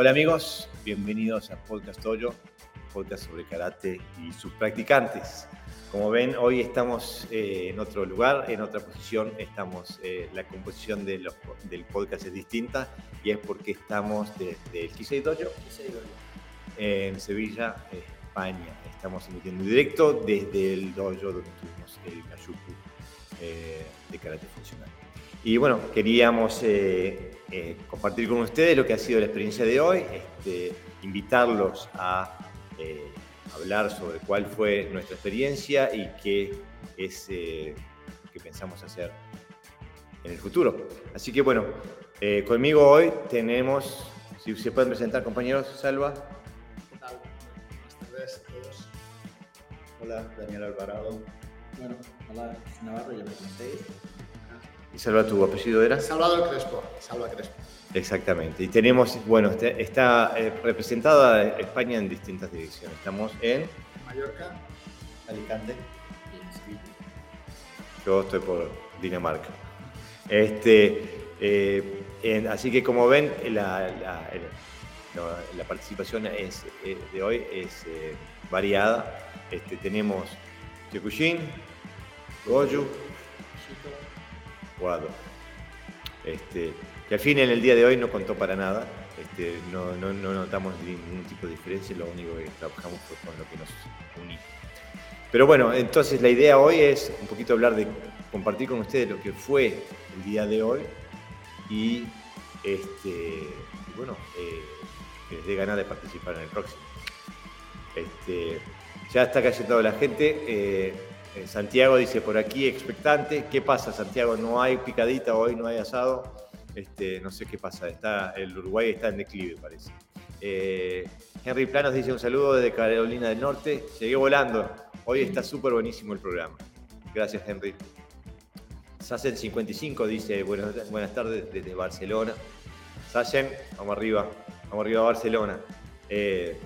Hola amigos, bienvenidos a Podcast Toyo, podcast sobre karate y sus practicantes. Como ven, hoy estamos eh, en otro lugar, en otra posición. Estamos, eh, la composición de los, del podcast es distinta y es porque estamos desde el Kisei Dojo en Sevilla, España. Estamos emitiendo directo desde el dojo donde tuvimos el Kayuku eh, de karate funcional. Y bueno, queríamos eh, eh, compartir con ustedes lo que ha sido la experiencia de hoy, este, invitarlos a hablar sobre cuál fue nuestra experiencia y qué es que pensamos hacer en el futuro. Así que bueno, conmigo hoy tenemos, si se pueden presentar compañeros, Salva. ¿Qué tal? Buenas tardes a todos. Hola, Daniel Alvarado. Bueno, hola, Navarro, ya me conocéis. ¿Y Salva, tu apellido era? Salvador Crespo, Salva Crespo. Exactamente. Y tenemos, bueno, este, está eh, representada España en distintas direcciones. Estamos en Mallorca, Alicante. Yo estoy por Dinamarca. Este, eh, en- así que como ven, la, la- el- no, la participación es, eh, de hoy es eh, variada. Este, tenemos Kyokushin, Goju, Guado. Este, que al fin en el día de hoy no contó para nada. Este, no, no- no notamos ningún tipo de diferencia, lo único que trabajamos fue con lo que nos unía. Pero bueno, entonces la idea hoy es un poquito hablar de compartir con ustedes lo que fue el día de hoy y, este, bueno, eh, que les dé ganas de participar en el próximo. Este, ya está cayendo la gente. eh, Santiago dice por aquí expectante. ¿Qué pasa, Santiago? No hay picadita hoy, no hay asado. Este, no sé qué pasa. Está, el Uruguay está en declive, parece. Eh, Henry Planos dice un saludo desde Carolina del Norte. Llegué volando. Hoy está súper buenísimo el programa. Gracias, Henry. Sassen 55 dice buenas, buenas tardes desde Barcelona. Sassen, vamos arriba. Vamos arriba a Barcelona. Eh,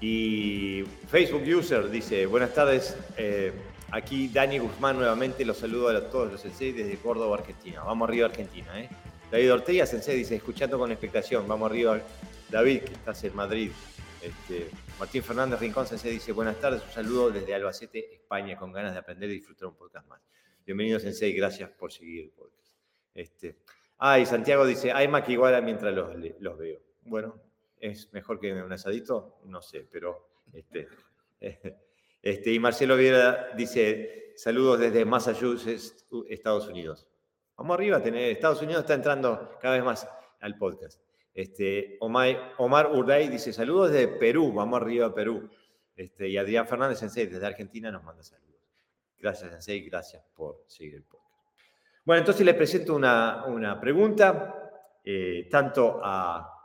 y Facebook User dice, buenas tardes, eh, aquí Dani Guzmán nuevamente, los saludo a todos los sensei desde Córdoba, Argentina. Vamos arriba Argentina. ¿eh? David Ortega, sensei, dice, escuchando con expectación, vamos arriba. David, que estás en Madrid. Este, Martín Fernández Rincón, sensei, dice, buenas tardes, un saludo desde Albacete, España, con ganas de aprender y disfrutar un podcast más. Bienvenido, sensei, gracias por seguir el podcast. Este, ah, y Santiago dice, hay más que mientras los, los veo. Bueno, ¿Es mejor que un asadito? No sé, pero... Este, este, y Marcelo Viera dice, saludos desde Massachusetts, Estados Unidos. Vamos arriba, tener, Estados Unidos está entrando cada vez más al podcast. Este, Omar, Omar Urday dice, saludos desde Perú, vamos arriba Perú. Este, y Adrián Fernández Sensei desde Argentina nos manda saludos. Gracias Sensei, gracias por seguir el podcast. Bueno, entonces les presento una, una pregunta, eh, tanto a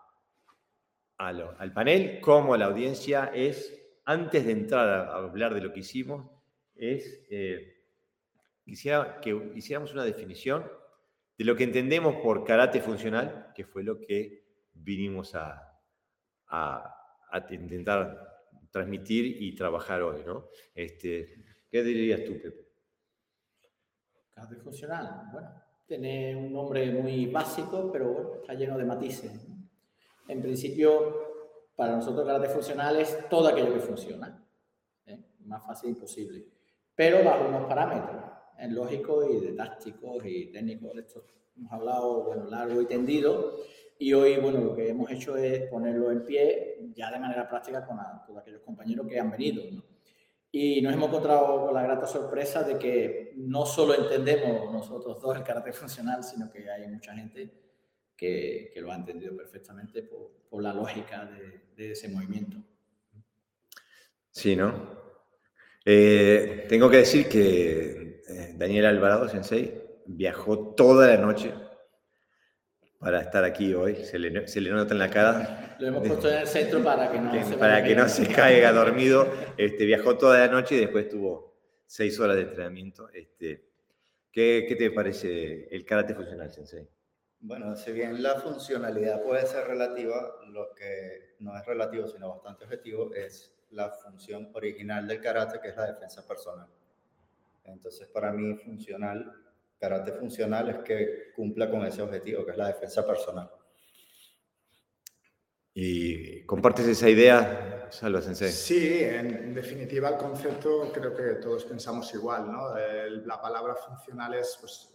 a lo- al panel como a la audiencia es, antes de entrar a, a hablar de lo que hicimos, es, eh, quisiera que hiciéramos una definición de lo que entendemos por karate funcional, que fue lo que vinimos a, a- a intentar transmitir y trabajar hoy, ¿no? Este, ¿Qué dirías tú, Pepe? Karate funcional, bueno, tiene un nombre muy básico, pero bueno, está lleno de matices. En principio, para nosotros karate funcional es todo aquello que funciona. ¿eh? Más fácil imposible. Pero bajo unos parámetros ¿eh? lógicos y de tácticos y técnicos. De esto hemos hablado, bueno, largo y tendido. Y hoy, bueno, lo que hemos hecho es ponerlo en pie ya de manera práctica con a- todos aquellos compañeros que han venido. ¿no? Y nos hemos encontrado con la grata sorpresa de que no solo entendemos nosotros dos el karate funcional, sino que hay mucha gente que, que lo ha entendido perfectamente por, por la lógica de, de ese movimiento. Sí, ¿no? Eh, tengo que decir que eh, Daniel Alvarado, Sensei, viajó toda la noche para estar aquí hoy. Se le, se le nota en la cara. Lo hemos puesto en el centro para que no que- se para que no se caiga dormido. Este, viajó toda la noche y después tuvo seis horas de entrenamiento. Este, ¿qué, qué te parece el karate funcional, Sensei? Bueno, si bien la funcionalidad puede ser relativa, lo que no es relativo, sino bastante objetivo, es la función original del karate, que es la defensa personal. Entonces, para mí, funcional, karate funcional es que cumpla con ese objetivo, que es la defensa personal. Y compartes esa idea, Salva Sensei. Sí, en definitiva el concepto creo que todos pensamos igual, ¿no? El- la palabra funcional es, pues,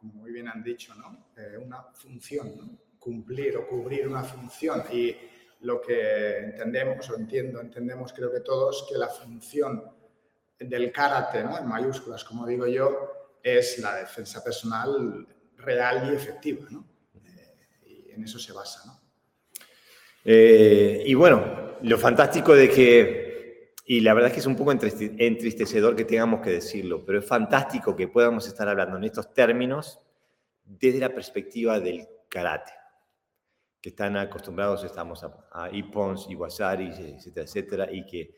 como muy bien han dicho, ¿no? Eh, una función, cumplir o cubrir una función. Y lo que entendemos o entiendo, entendemos creo que todos que la función del karate, ¿no? En mayúsculas, como digo yo, es la defensa personal real y efectiva, ¿no? Eh, y en eso se basa, ¿no? Eh, y bueno, lo fantástico de que, y la verdad es que es un poco entriste- entristecedor que tengamos que decirlo, pero es fantástico que podamos estar hablando en estos términos desde la perspectiva del karate, que están acostumbrados estamos a, a ippons, iwasaris, etcétera, etcétera, y que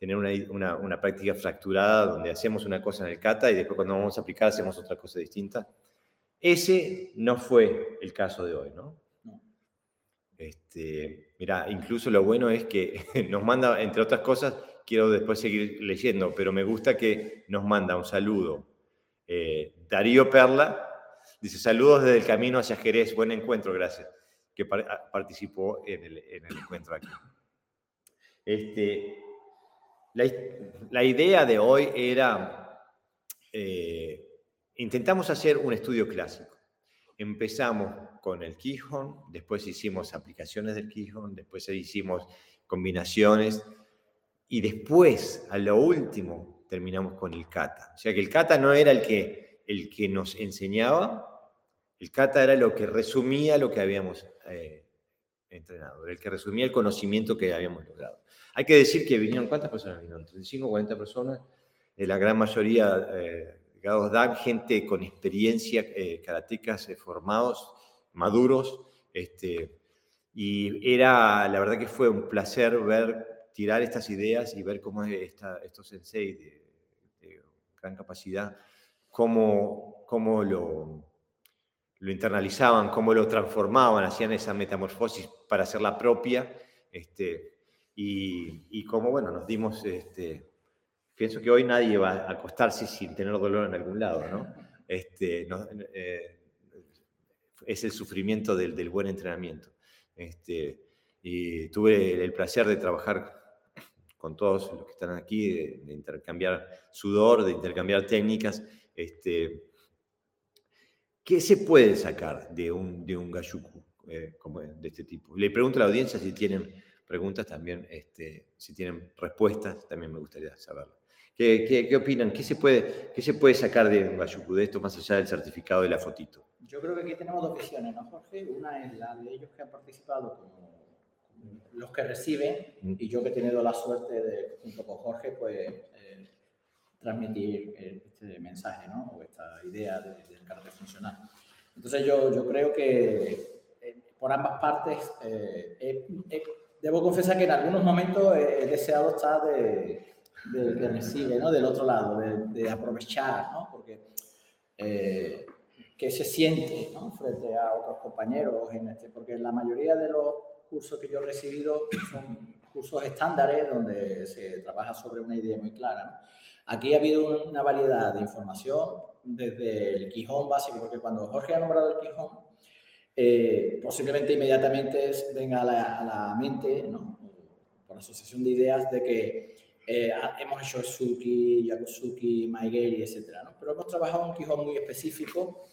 tener una, una, una práctica fracturada donde hacemos una cosa en el kata y después cuando vamos a aplicar hacemos otra cosa distinta. Ese no fue el caso de hoy, ¿no? No. Este, mira, incluso lo bueno es que nos manda, entre otras cosas, quiero después seguir leyendo, pero me gusta que nos manda un saludo. eh, Darío Perla dice: Saludos desde el camino hacia Jerez, buen encuentro, gracias. Que par- a- participó en el, en el encuentro aquí. Este, la, la idea de hoy era: eh, intentamos hacer un estudio clásico. Empezamos con el Quijón, después hicimos aplicaciones del Quijón, después hicimos combinaciones y después, a lo último, terminamos con el kata. O sea que el kata no era el que, el que nos enseñaba, el kata era lo que resumía lo que habíamos eh, entrenado, el que resumía el conocimiento que habíamos logrado. Hay que decir que vinieron, ¿cuántas personas vinieron? 35, 40 personas, eh, la gran mayoría eh, Dan, gente con experiencia, eh, karatecas eh, formados, maduros, este, y era, la verdad que fue un placer ver, tirar estas ideas y ver cómo esta, estos sensei de, gran capacidad, cómo, cómo lo, lo internalizaban, cómo lo transformaban, hacían esa metamorfosis para hacerla propia, este, y, y cómo, bueno, nos dimos, este, pienso que hoy nadie va a acostarse sin tener dolor en algún lado, ¿no? Este, eh, es el sufrimiento del, del buen entrenamiento. Este, y tuve el placer de trabajar con todos los que están aquí, de, de intercambiar sudor, de intercambiar técnicas. Este, ¿Qué se puede sacar de un, de un Gashuku eh, como de este tipo? Le pregunto a la audiencia si tienen preguntas también, este, si tienen respuestas, también me gustaría saberlo. ¿Qué, qué, qué opinan? ¿Qué se, puede, ¿Qué se puede sacar de un Gashuku, de esto, más allá del certificado y la fotito? Yo creo que aquí tenemos dos visiones, ¿no, Jorge? Una es la de ellos que han participado como los que reciben y yo que he tenido la suerte de, junto con Jorge, pues eh, transmitir este mensaje, ¿no? O esta idea de, del carácter funcional. Entonces yo, yo creo que eh, por ambas partes, eh, eh, eh, debo confesar que en algunos momentos he, deseado estar de, de, que recibe, ¿no? Del otro lado, de, de aprovechar, ¿no? Porque eh, que se siente ¿no? frente a otros compañeros en este, porque la mayoría de los cursos que yo he recibido son cursos estándares donde se trabaja sobre una idea muy clara. ¿no? Aquí ha habido una variedad de información desde el Quijón básico, porque cuando Jorge ha nombrado el Quijón, eh, posiblemente inmediatamente venga a la, a la mente, ¿no? por asociación de ideas, de que eh, hemos hecho Suki, Yakusuki, Maigeri, etc. ¿no? Pero hemos trabajado un Quijón muy específico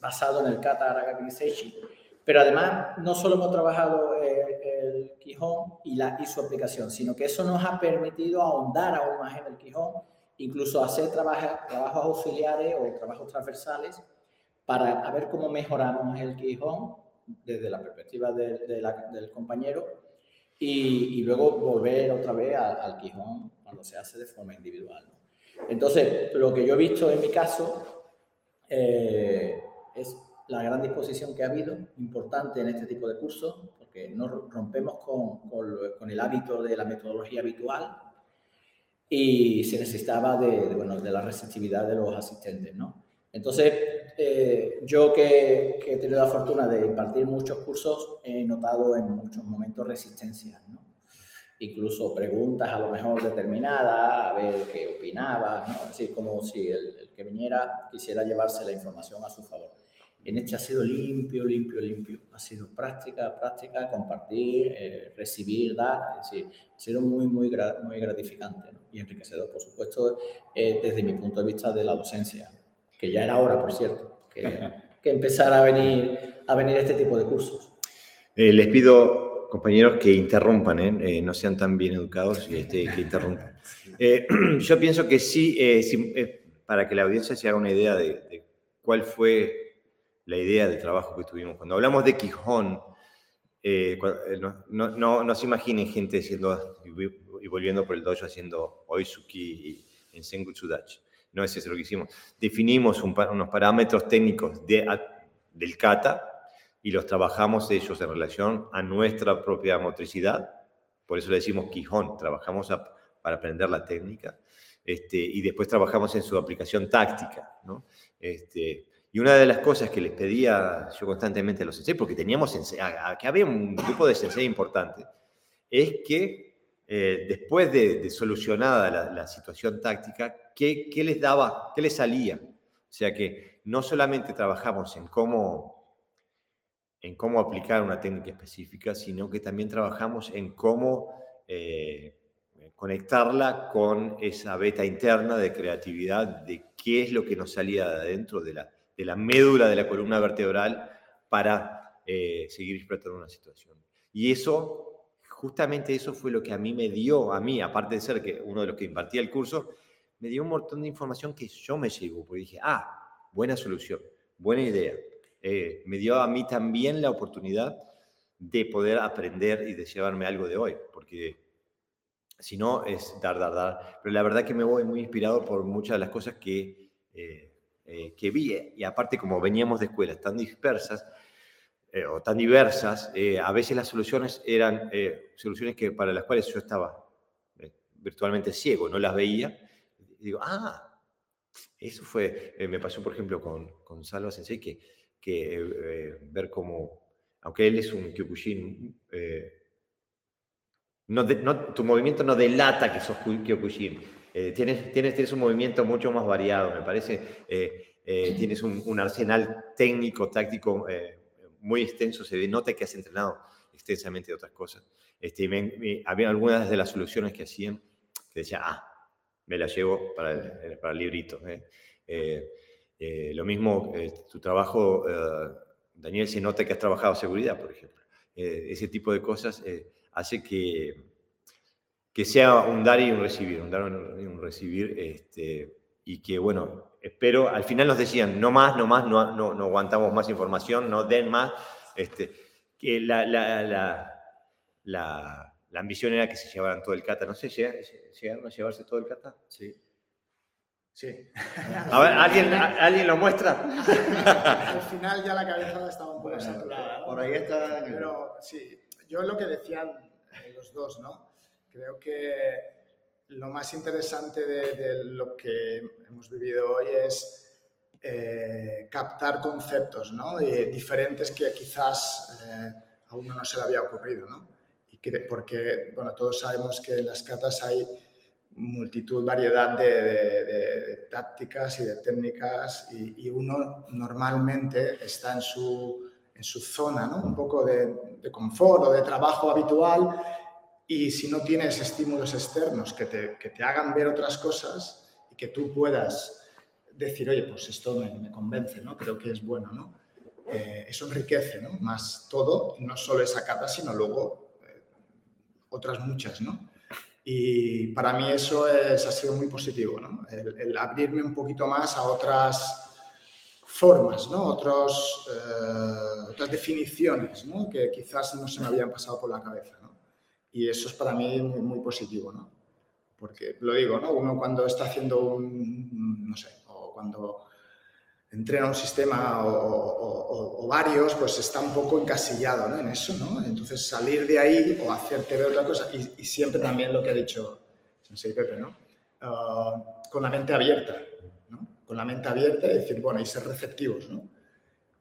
basado en el Kata Aragaki Seishi. Pero además, no solo hemos trabajado eh, el Quijón y, la, y su aplicación, sino que eso nos ha permitido ahondar aún más en el Quijón, incluso hacer trabaja, trabajos auxiliares o trabajos transversales para ver cómo mejoramos el Quijón desde la perspectiva de, de la, del compañero y, y, luego volver otra vez al, al, Quijón cuando se hace de forma individual. ¿no? Entonces, lo que yo he visto en mi caso eh, es la gran disposición que ha habido, importante en este tipo de cursos, porque no rompemos con, con, con, el hábito de la metodología habitual y se necesitaba de, de, bueno, de la receptividad de los asistentes, ¿no? Entonces, eh, yo que, que, he tenido la fortuna de impartir muchos cursos, he notado en muchos momentos resistencia, ¿no? Incluso preguntas a lo mejor determinadas, a ver qué opinaba, ¿no? Así como si el, el que viniera quisiera llevarse la información a su favor. En este ha sido limpio, limpio, limpio. Ha sido práctica, práctica, compartir, eh, recibir, dar. Es decir, ha sido muy, muy, muy gratificante y enriquecedor, por supuesto, eh, desde mi punto de vista de la docencia, que ya era hora, por cierto, que, que empezara a venir, a venir este tipo de cursos. Eh, les pido, compañeros, que interrumpan, no sean tan bien educados y este, que interrumpan. yo pienso que sí, para que la audiencia se haga una idea de, de cuál fue la idea de trabajo que tuvimos. Cuando hablamos de Quijón, eh, eh, no, no, no, se imaginen gente haciendo y volviendo por el dojo haciendo Oizuki en Dachi. No es eso lo que hicimos. Definimos unos parámetros técnicos de, del kata y los trabajamos ellos en relación a nuestra propia motricidad. Por eso le decimos Quijón. Trabajamos para aprender la técnica este, y después trabajamos en su aplicación táctica. ¿no? Este, y una de las cosas que les pedía yo constantemente a los sensei, porque teníamos que había un grupo de sensei importante, es que eh, después de, solucionada la, situación táctica, ¿qué, ¿qué, les daba, qué les salía? O sea que no solamente trabajamos en cómo, en cómo aplicar una técnica específica, sino que también trabajamos en cómo eh, conectarla con esa beta interna de creatividad, de qué es lo que nos salía de adentro de la de la médula de la columna vertebral para eh, seguir explotando una situación. Y eso, justamente eso fue lo que a mí me dio, a mí, aparte de ser que uno de los que impartía el curso, me dio un montón de información que yo me llevo, porque dije, ah, buena solución, buena idea. Eh, me dio a mí también la oportunidad de poder aprender y de llevarme algo de hoy, porque si no es dar, dar, dar. Pero la verdad que me voy muy inspirado por muchas de las cosas que eh, eh, que vi, eh, y aparte como veníamos de escuelas tan dispersas eh, o tan diversas, a veces las soluciones eran soluciones que, para las cuales yo estaba virtualmente ciego, no las veía. Y digo, ah, eso fue, me pasó por ejemplo con, con Salva Sensei, que, que ver cómo, aunque él es un Kyokushin, no, no, tu movimiento no delata que sos Kyokushin, eh, tienes, tienes, tienes, un movimiento mucho más variado, me parece. Eh, eh, tienes un, arsenal técnico, táctico muy extenso. Se denota que has entrenado extensamente de otras cosas. Este, había algunas de las soluciones que hacían que decía, ah, me las llevo para el, para el librito. lo mismo, tu trabajo, Daniel, se nota que has trabajado seguridad, por ejemplo. ese tipo de cosas hace que que sea un dar y un recibir, un dar y un recibir, este, y que, bueno, espero, al final nos decían, no más, no más, no, no, no aguantamos más información, no den más, este, que la, la, la, la, la ambición era que se llevaran todo el kata, no sé, ¿llegaron a llevarse todo el kata? Sí. Sí. A ver, ¿alguien, ¿alguien lo muestra? Al final ya la cabeza estaba un poco saturada. Por ahí está. Pero sí, yo lo que decían los dos, ¿no? Creo que lo más interesante de, lo que hemos vivido hoy es eh, captar conceptos ¿no? diferentes que quizás eh, a uno no se le había ocurrido. ¿no? Y que, porque bueno, todos sabemos que en las catas hay multitud, variedad de, tácticas y de técnicas y, uno normalmente está en su, en su zona, ¿no? un poco de confort o de trabajo habitual y si no tienes estímulos externos que te, que te, hagan ver otras cosas y que tú puedas decir, oye, pues esto me, me convence, ¿no? Creo que es bueno, ¿no? Eh, eso enriquece, ¿no? Más todo, no solo esa cata, sino luego eh, otras muchas, ¿no? Y para mí eso es, ha sido muy positivo, ¿no? El, abrirme un poquito más a otras formas, ¿no? Otros, eh, otras definiciones, ¿no? Que quizás no se me habían pasado por la cabeza, ¿no? Y eso es para mí muy, positivo, ¿no? Porque lo digo, ¿no? Uno cuando está haciendo un, no sé, o cuando entrena un sistema o, varios, pues está un poco encasillado ¿no? en eso, ¿no? Entonces salir de ahí o hacerte ver otra cosa, y, siempre también lo que ha dicho Sensei Pepe, ¿no? Ah, con la mente abierta, ¿no? Con la mente abierta y decir, bueno, y ser receptivos, ¿no?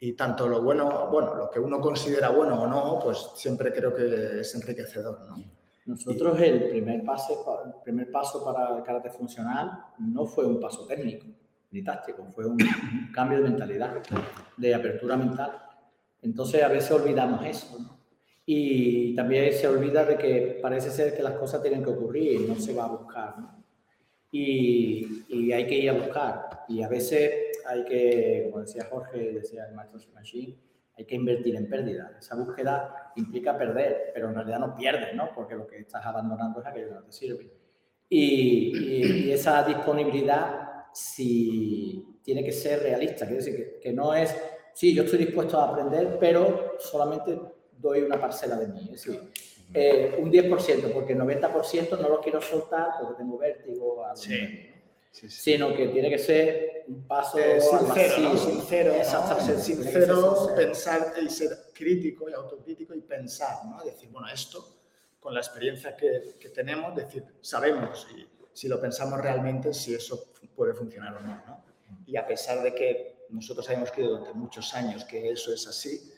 Y tanto lo bueno, bueno, lo que uno considera bueno o no, pues siempre creo que es enriquecedor, ¿no? Nosotros el primer, paso, el primer paso para el karate funcional no fue un paso técnico, ni táctico, fue un cambio de mentalidad, de apertura mental. Entonces a veces olvidamos eso, ¿no? Y también se olvida de que parece ser que las cosas tienen que ocurrir y no se va a buscar, ¿no? Y, y, hay que ir a buscar. Y a veces hay que, como decía Jorge, decía el maestro Machine, hay que invertir en pérdida. Esa búsqueda implica perder, pero en realidad no pierdes, ¿no? Porque lo que estás abandonando es aquello que no te sirve. Y, y, esa disponibilidad si tiene que ser realista, quiere decir que, que, no es, sí, yo estoy dispuesto a aprender, pero solamente doy una parcela de mí. Es decir, eh, un 10%, porque el 90% no lo quiero soltar porque tengo vértigo. Sí. Sí, sí. Sino que tiene que ser un paso eh, sincero, ¿no? sincero, ¿no? ser sincero, pensar y ser crítico y autocrítico y pensar, ¿no? Decir, bueno, esto con la experiencia que, que tenemos, decir, sabemos y si lo pensamos realmente si eso puede funcionar o no, no. Y a pesar de que nosotros habíamos creído durante muchos años que eso es así,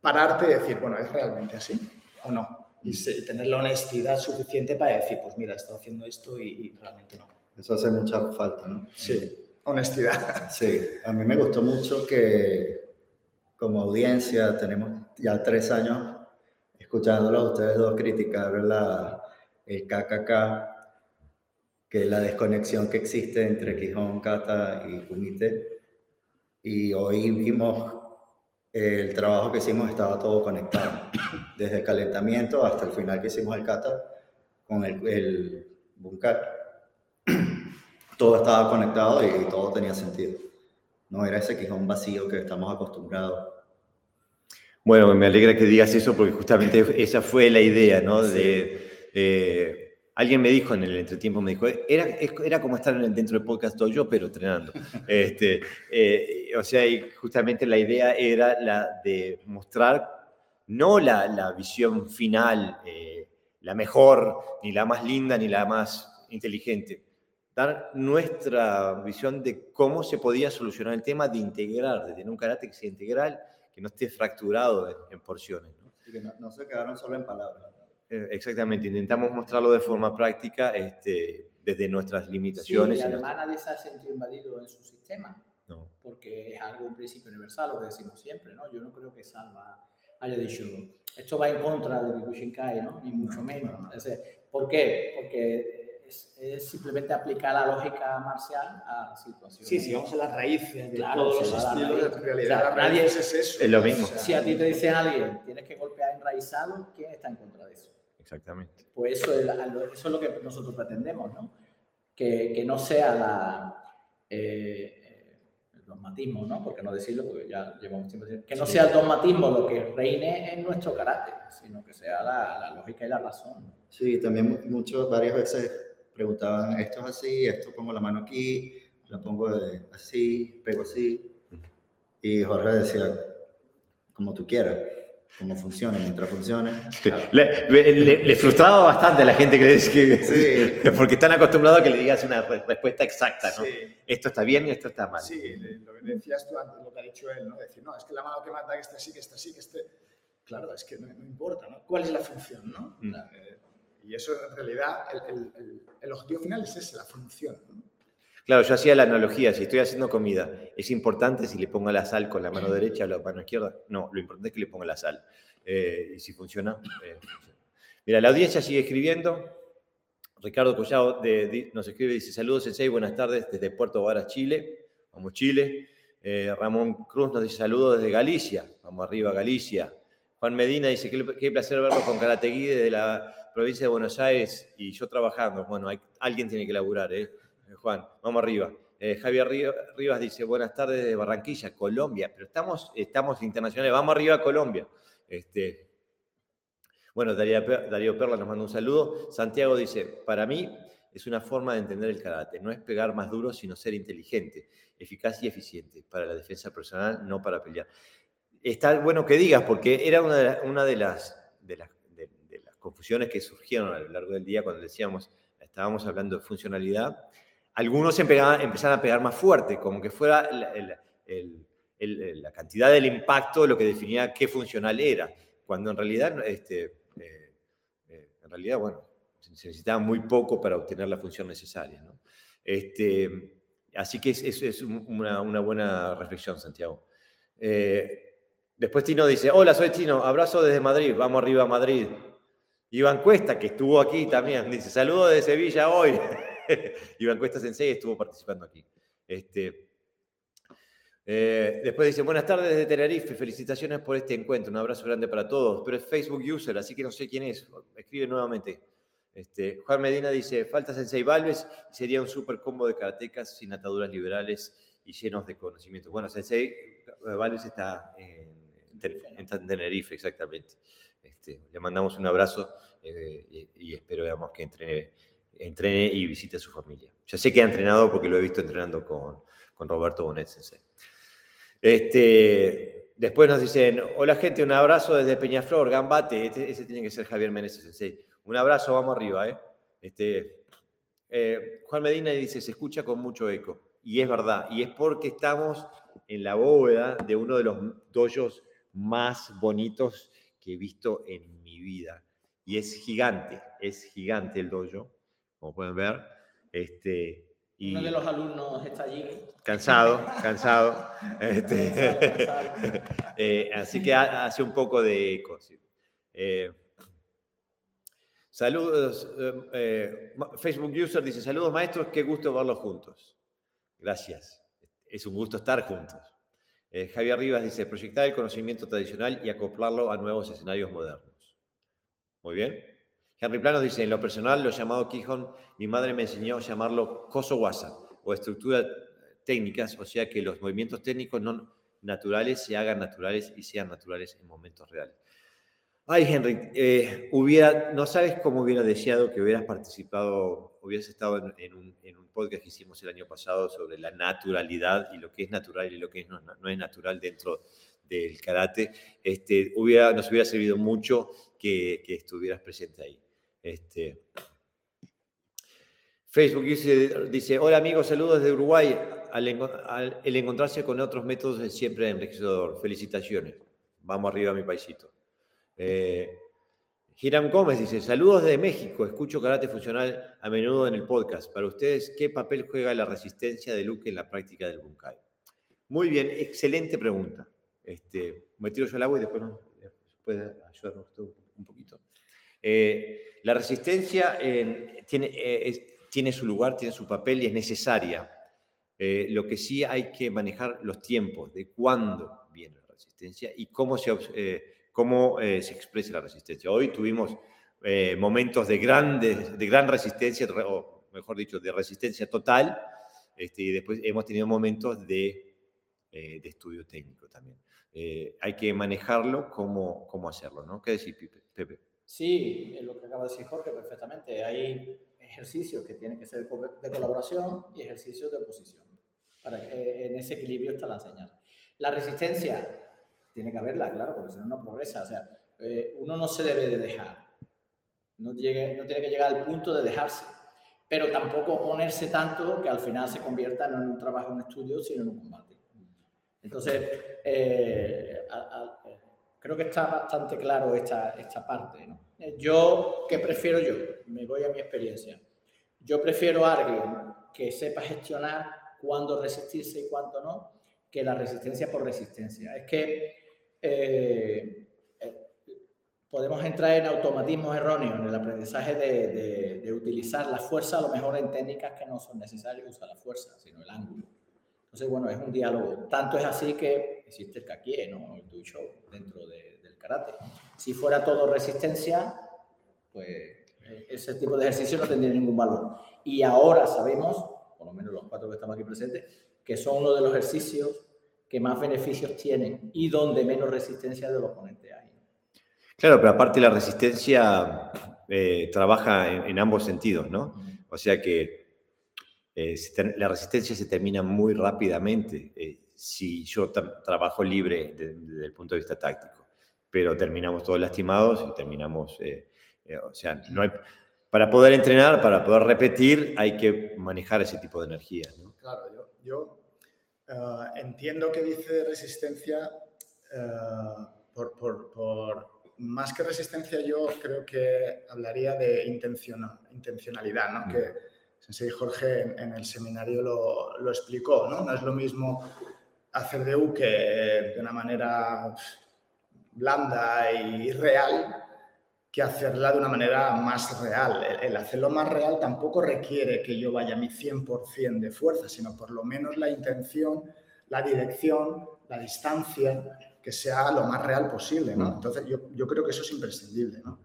pararte y decir, bueno, ¿es realmente así o no? Y, tener la honestidad suficiente para decir, pues mira, he estado haciendo esto y, y realmente no. Eso hace mucha falta, ¿no? Sí, honestidad. Sí, a mí me gustó mucho que como audiencia tenemos ya tres años escuchándolos a ustedes dos criticar la, el KKK, que es la desconexión que existe entre Quijón, Cata y Kumite. Y hoy vimos el trabajo que hicimos estaba todo conectado, desde el calentamiento hasta el final que hicimos el Cata con el, el Buncar. Todo estaba conectado y, y todo tenía sentido. No era ese Quijón vacío que estamos acostumbrados bueno, me alegra que digas eso porque justamente esa fue la idea, ¿no? De, eh, alguien me dijo en el entretiempo, me dijo, era, era como estar dentro del podcast yo, pero entrenando. este, eh, o sea, y justamente la idea era la de mostrar no la, la visión final, eh, la mejor, ni la más linda, ni la más inteligente, dar nuestra visión de cómo se podía solucionar el tema de integrar, de tener un carácter que sea integral que no esté fracturado en, porciones. ¿no? Y que no, se quedaron solo en palabras. Eh, exactamente, intentamos mostrarlo de forma práctica este, desde nuestras limitaciones. Sí, y además nadie se ha sentido invadido en su sistema, no. porque es algo, un principio universal, lo que decimos siempre, ¿no? Yo no creo que Salva haya dicho, esto va en contra de Kyokushinkai, ¿no? Ni mucho menos. ¿Por qué? Porque es, simplemente aplicar la lógica marcial a la situación. Sí, si vamos a las raíces de claro, todos los estilos, en realidad nadie es eso. Es lo mismo. si a ti te dice alguien, tienes que golpear enraizado, ¿quién está en contra de eso? Exactamente. Pues eso es, eso es lo que nosotros pretendemos, ¿no? Que, que no sea la... Eh, dogmatismo, ¿no? Porque no decirlo, porque ya llevamos tiempo diciendo, que no sea el dogmatismo lo que reine en nuestro carácter, sino que sea la, la lógica y la razón. Sí, también muchos, varias veces preguntaban, esto es así, esto pongo la mano aquí, la pongo así, pego así. Y Jorge decía, como tú quieras, como funcione, mientras funcione. Le, frustraba bastante a la gente que dice que, porque están acostumbrados a que le digas una respuesta exacta, ¿no? Esto está bien y esto está mal. Sí, lo que decías tú antes, lo que ha dicho él, ¿no? Decir, no, es que la mano que mata que está así, que está así, que esté... Claro, es que no, importa, ¿no? ¿Cuál es la función, no? Mm. Eh, y eso en realidad, el, objetivo final es ese, la función. Claro, yo hacía la analogía, si estoy haciendo comida, ¿es importante si le pongo la sal con la mano derecha o la mano izquierda? No, lo importante es que le ponga la sal. Eh, y si funciona, eh, funciona, Mira, la audiencia sigue escribiendo. Ricardo Collado nos escribe, dice, saludos Sensei, buenas tardes desde Puerto Varas, Chile. Vamos, Chile. Eh, Ramón Cruz nos dice, saludos desde Galicia. Vamos arriba, Galicia. Juan Medina dice, qué, placer verlo con Karategui desde la provincia de Buenos Aires y yo trabajando. Bueno, hay, alguien tiene que laburar, ¿eh? Juan, vamos arriba. Eh, Javier Rivas dice, buenas tardes de Barranquilla, Colombia, pero estamos, estamos internacionales, vamos arriba a Colombia. Este, bueno, Darío, Perla nos manda un saludo. Santiago dice, para mí es una forma de entender el karate, no es pegar más duro, sino ser inteligente, eficaz y eficiente para la defensa personal, no para pelear. Está bueno que digas, porque era una de, una las, de las confusiones que surgieron a lo largo del día cuando decíamos, estábamos hablando de funcionalidad, algunos empezaban a pegar más fuerte, como que fuera la, cantidad del impacto lo que definía qué funcional era, cuando en realidad, este, eh, eh, en realidad, bueno, se necesitaba muy poco para obtener la función necesaria. Este, así que es, es, una, buena reflexión, Santiago. Eh, después Tino dice, hola, soy Tino, abrazo desde Madrid, vamos arriba a Madrid. Iván Cuesta, que estuvo aquí también, dice, saludo de Sevilla hoy. Iván Cuesta Sensei estuvo participando aquí. Este, eh, después dice, buenas tardes desde Tenerife, felicitaciones por este encuentro, un abrazo grande para todos, pero es Facebook user, así que no sé quién es, escribe nuevamente. Este, Juan Medina dice, falta Sensei Valves, sería un super combo de karatecas sin ataduras liberales y llenos de conocimiento. Bueno, Sensei Valves está en, Tenerife, exactamente. Este, le mandamos un abrazo eh, y, espero veamos, que entrene, entrene y visite a su familia. Ya sé que ha entrenado porque lo he visto entrenando con, con Roberto Bonet Sensei. Este, después nos dicen, hola gente, un abrazo desde Peñaflor, Gambate, este, ese tiene que ser Javier Meneses Sensei. Un abrazo, vamos arriba. ¿eh? Eh, Juan Medina dice, se escucha con mucho eco. Y es verdad, y es porque estamos en la bóveda de uno de los doyos más bonitos que he visto en mi vida. Y es gigante, es gigante el dojo, como pueden ver. Este, y Uno de los alumnos está allí. Cansado, cansado. Este, eh, así que hace un poco de eco. Eh, saludos. Eh, Facebook User dice, saludos maestros, qué gusto verlos juntos. Gracias. Es un gusto estar juntos. Javier Rivas dice, proyectar el conocimiento tradicional y acoplarlo a nuevos escenarios modernos. Muy bien. Henry Planos dice, en lo personal, lo llamado Quijón, mi madre me enseñó a llamarlo Koso-Wasa, o estructuras técnicas, o sea que los movimientos técnicos no naturales se hagan naturales y sean naturales en momentos reales. Ay, Henry, eh, hubiera, no sabes cómo hubiera deseado que hubieras participado, hubieras estado en, un, podcast que hicimos el año pasado sobre la naturalidad y lo que es natural y lo que no, es natural dentro del karate. Este, hubiera, nos hubiera servido mucho que estuvieras presente ahí. Este, Facebook dice, hola amigos, saludos desde Uruguay. el encontrarse con otros métodos es siempre enriquecedor. Felicitaciones. Vamos arriba, mi paisito. Eh, Giram Gómez dice, saludos desde México. Escucho karate funcional a menudo en el podcast. Para ustedes, ¿qué papel juega la resistencia de Luke en la práctica del Bunkai? Muy bien, excelente pregunta. Este, me tiro yo al agua y después nos puede ayudarnos un poquito. Eh, la resistencia tiene, eh, tiene, su lugar, tiene su papel y es necesaria. Eh, lo que sí hay que manejar los tiempos de cuándo viene la resistencia y cómo se, cómo, se expresa la resistencia. Hoy tuvimos momentos de, de gran resistencia, o mejor dicho, de resistencia total, este, y después hemos tenido momentos de, de estudio técnico también. hay que manejarlo, cómo, hacerlo, ¿no? ¿Qué decís, Pepe? Sí, lo que acaba de decir Jorge perfectamente. Hay ejercicios que tienen que ser de colaboración y ejercicios de oposición. Para que en ese equilibrio está la enseñanza. La resistencia tiene que haberla, claro, porque si no, no progresa. O sea, eh, uno no se debe de dejar. No, llegue, no tiene que llegar al punto de dejarse. Pero tampoco ponerse tanto que al final se convierta en un trabajo, un estudio, sino en un combate. Entonces, eh, Creo que está bastante claro esta, esta parte. ¿no? Yo, ¿qué prefiero yo? Me voy a mi experiencia. Yo prefiero a alguien que sepa gestionar cuándo resistirse y cuándo no, que la resistencia por resistencia. Es que eh, eh, podemos entrar en automatismos erróneos en el aprendizaje de, de, de, utilizar la fuerza a lo mejor en técnicas que no son necesarias usar la fuerza, sino el ángulo. Entonces, bueno, es un diálogo. Tanto es así que existe el kakie, ¿no? El show dentro del karate. Si fuera todo resistencia, pues eh, ese tipo de ejercicio no tendría ningún valor. Y ahora sabemos, por lo menos los cuatro que estamos aquí presentes, que son uno de los ejercicios que más beneficios tienen y donde menos resistencia del oponente hay. Claro, pero aparte la resistencia eh, trabaja en, ambos sentidos, ¿no? O sea que eh, la resistencia se termina muy rápidamente eh, si yo trabajo libre desde el punto de vista táctico, pero terminamos todos lastimados y terminamos, eh, o sea, no hay, para poder entrenar, para poder repetir, hay que manejar ese tipo de energía. Claro, yo, yo entiendo que dice resistencia por, por, por, más que resistencia, yo creo que hablaría de intencionalidad, ¿no? Mm. Que, Sensei Jorge en, en el seminario lo, lo, explicó, ¿no? No es lo mismo hacer de uke de una manera blanda y real que hacerla de una manera más real. El, hacerlo más real tampoco requiere que yo vaya a mi 100% de fuerza, sino por lo menos la intención, la dirección, la distancia, que sea lo más real posible. ¿no? Entonces yo, yo creo que eso es imprescindible. ¿no?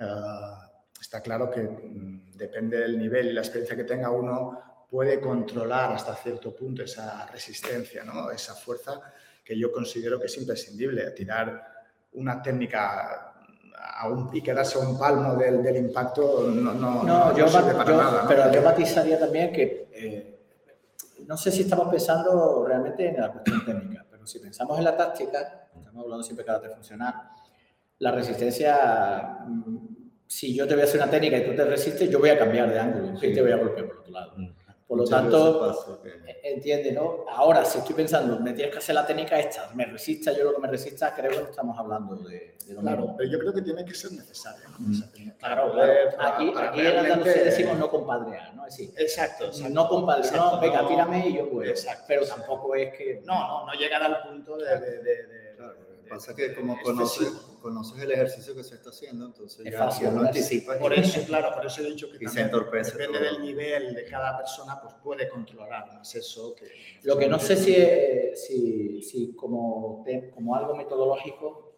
Uh, está claro que mm, depende del nivel y la experiencia que tenga uno, puede controlar hasta cierto punto esa resistencia, ¿no? esa fuerza que yo considero que es imprescindible. Tirar una técnica a un, y quedarse a un palmo del, del impacto no, no, no, yo, para yo, nada. ¿no? Pero yo matizaría también que eh, no sé si estamos pensando realmente en la cuestión técnica, pero si pensamos en la táctica, estamos hablando siempre de carácter funcional, la resistencia, mm, si yo te voy a hacer una técnica y tú te resistes, yo voy a cambiar de ángulo y te voy a golpear por otro lado. Mm. Por lo tanto, e, entiende, ¿no? Ahora, si estoy pensando, me tienes que hacer la técnica esta, me resista, yo lo que me resista, creo que no estamos hablando de, de lo claro, pero yo creo que tiene que ser necesario. ¿no? Mm. Claro, claro. Aquí, aquí en Andalucía decimos no compadrear, ¿no? Es decir, exacto, exacto, No compadrear, no, venga, tírame y yo puedo. Exacto, pero tampoco es que... No, no, no llegar al punto de... de, de, de claro, pasa que como conoces, conoces el ejercicio que se está haciendo, entonces es ya, fácil, ya lo ¿no? anticipas. Por eso, claro, por eso he dicho que Y se entorpece depende todo. del nivel de cada persona, pues puede controlar más eso. Que, Lo que no sé si, es- si, si como, como algo metodológico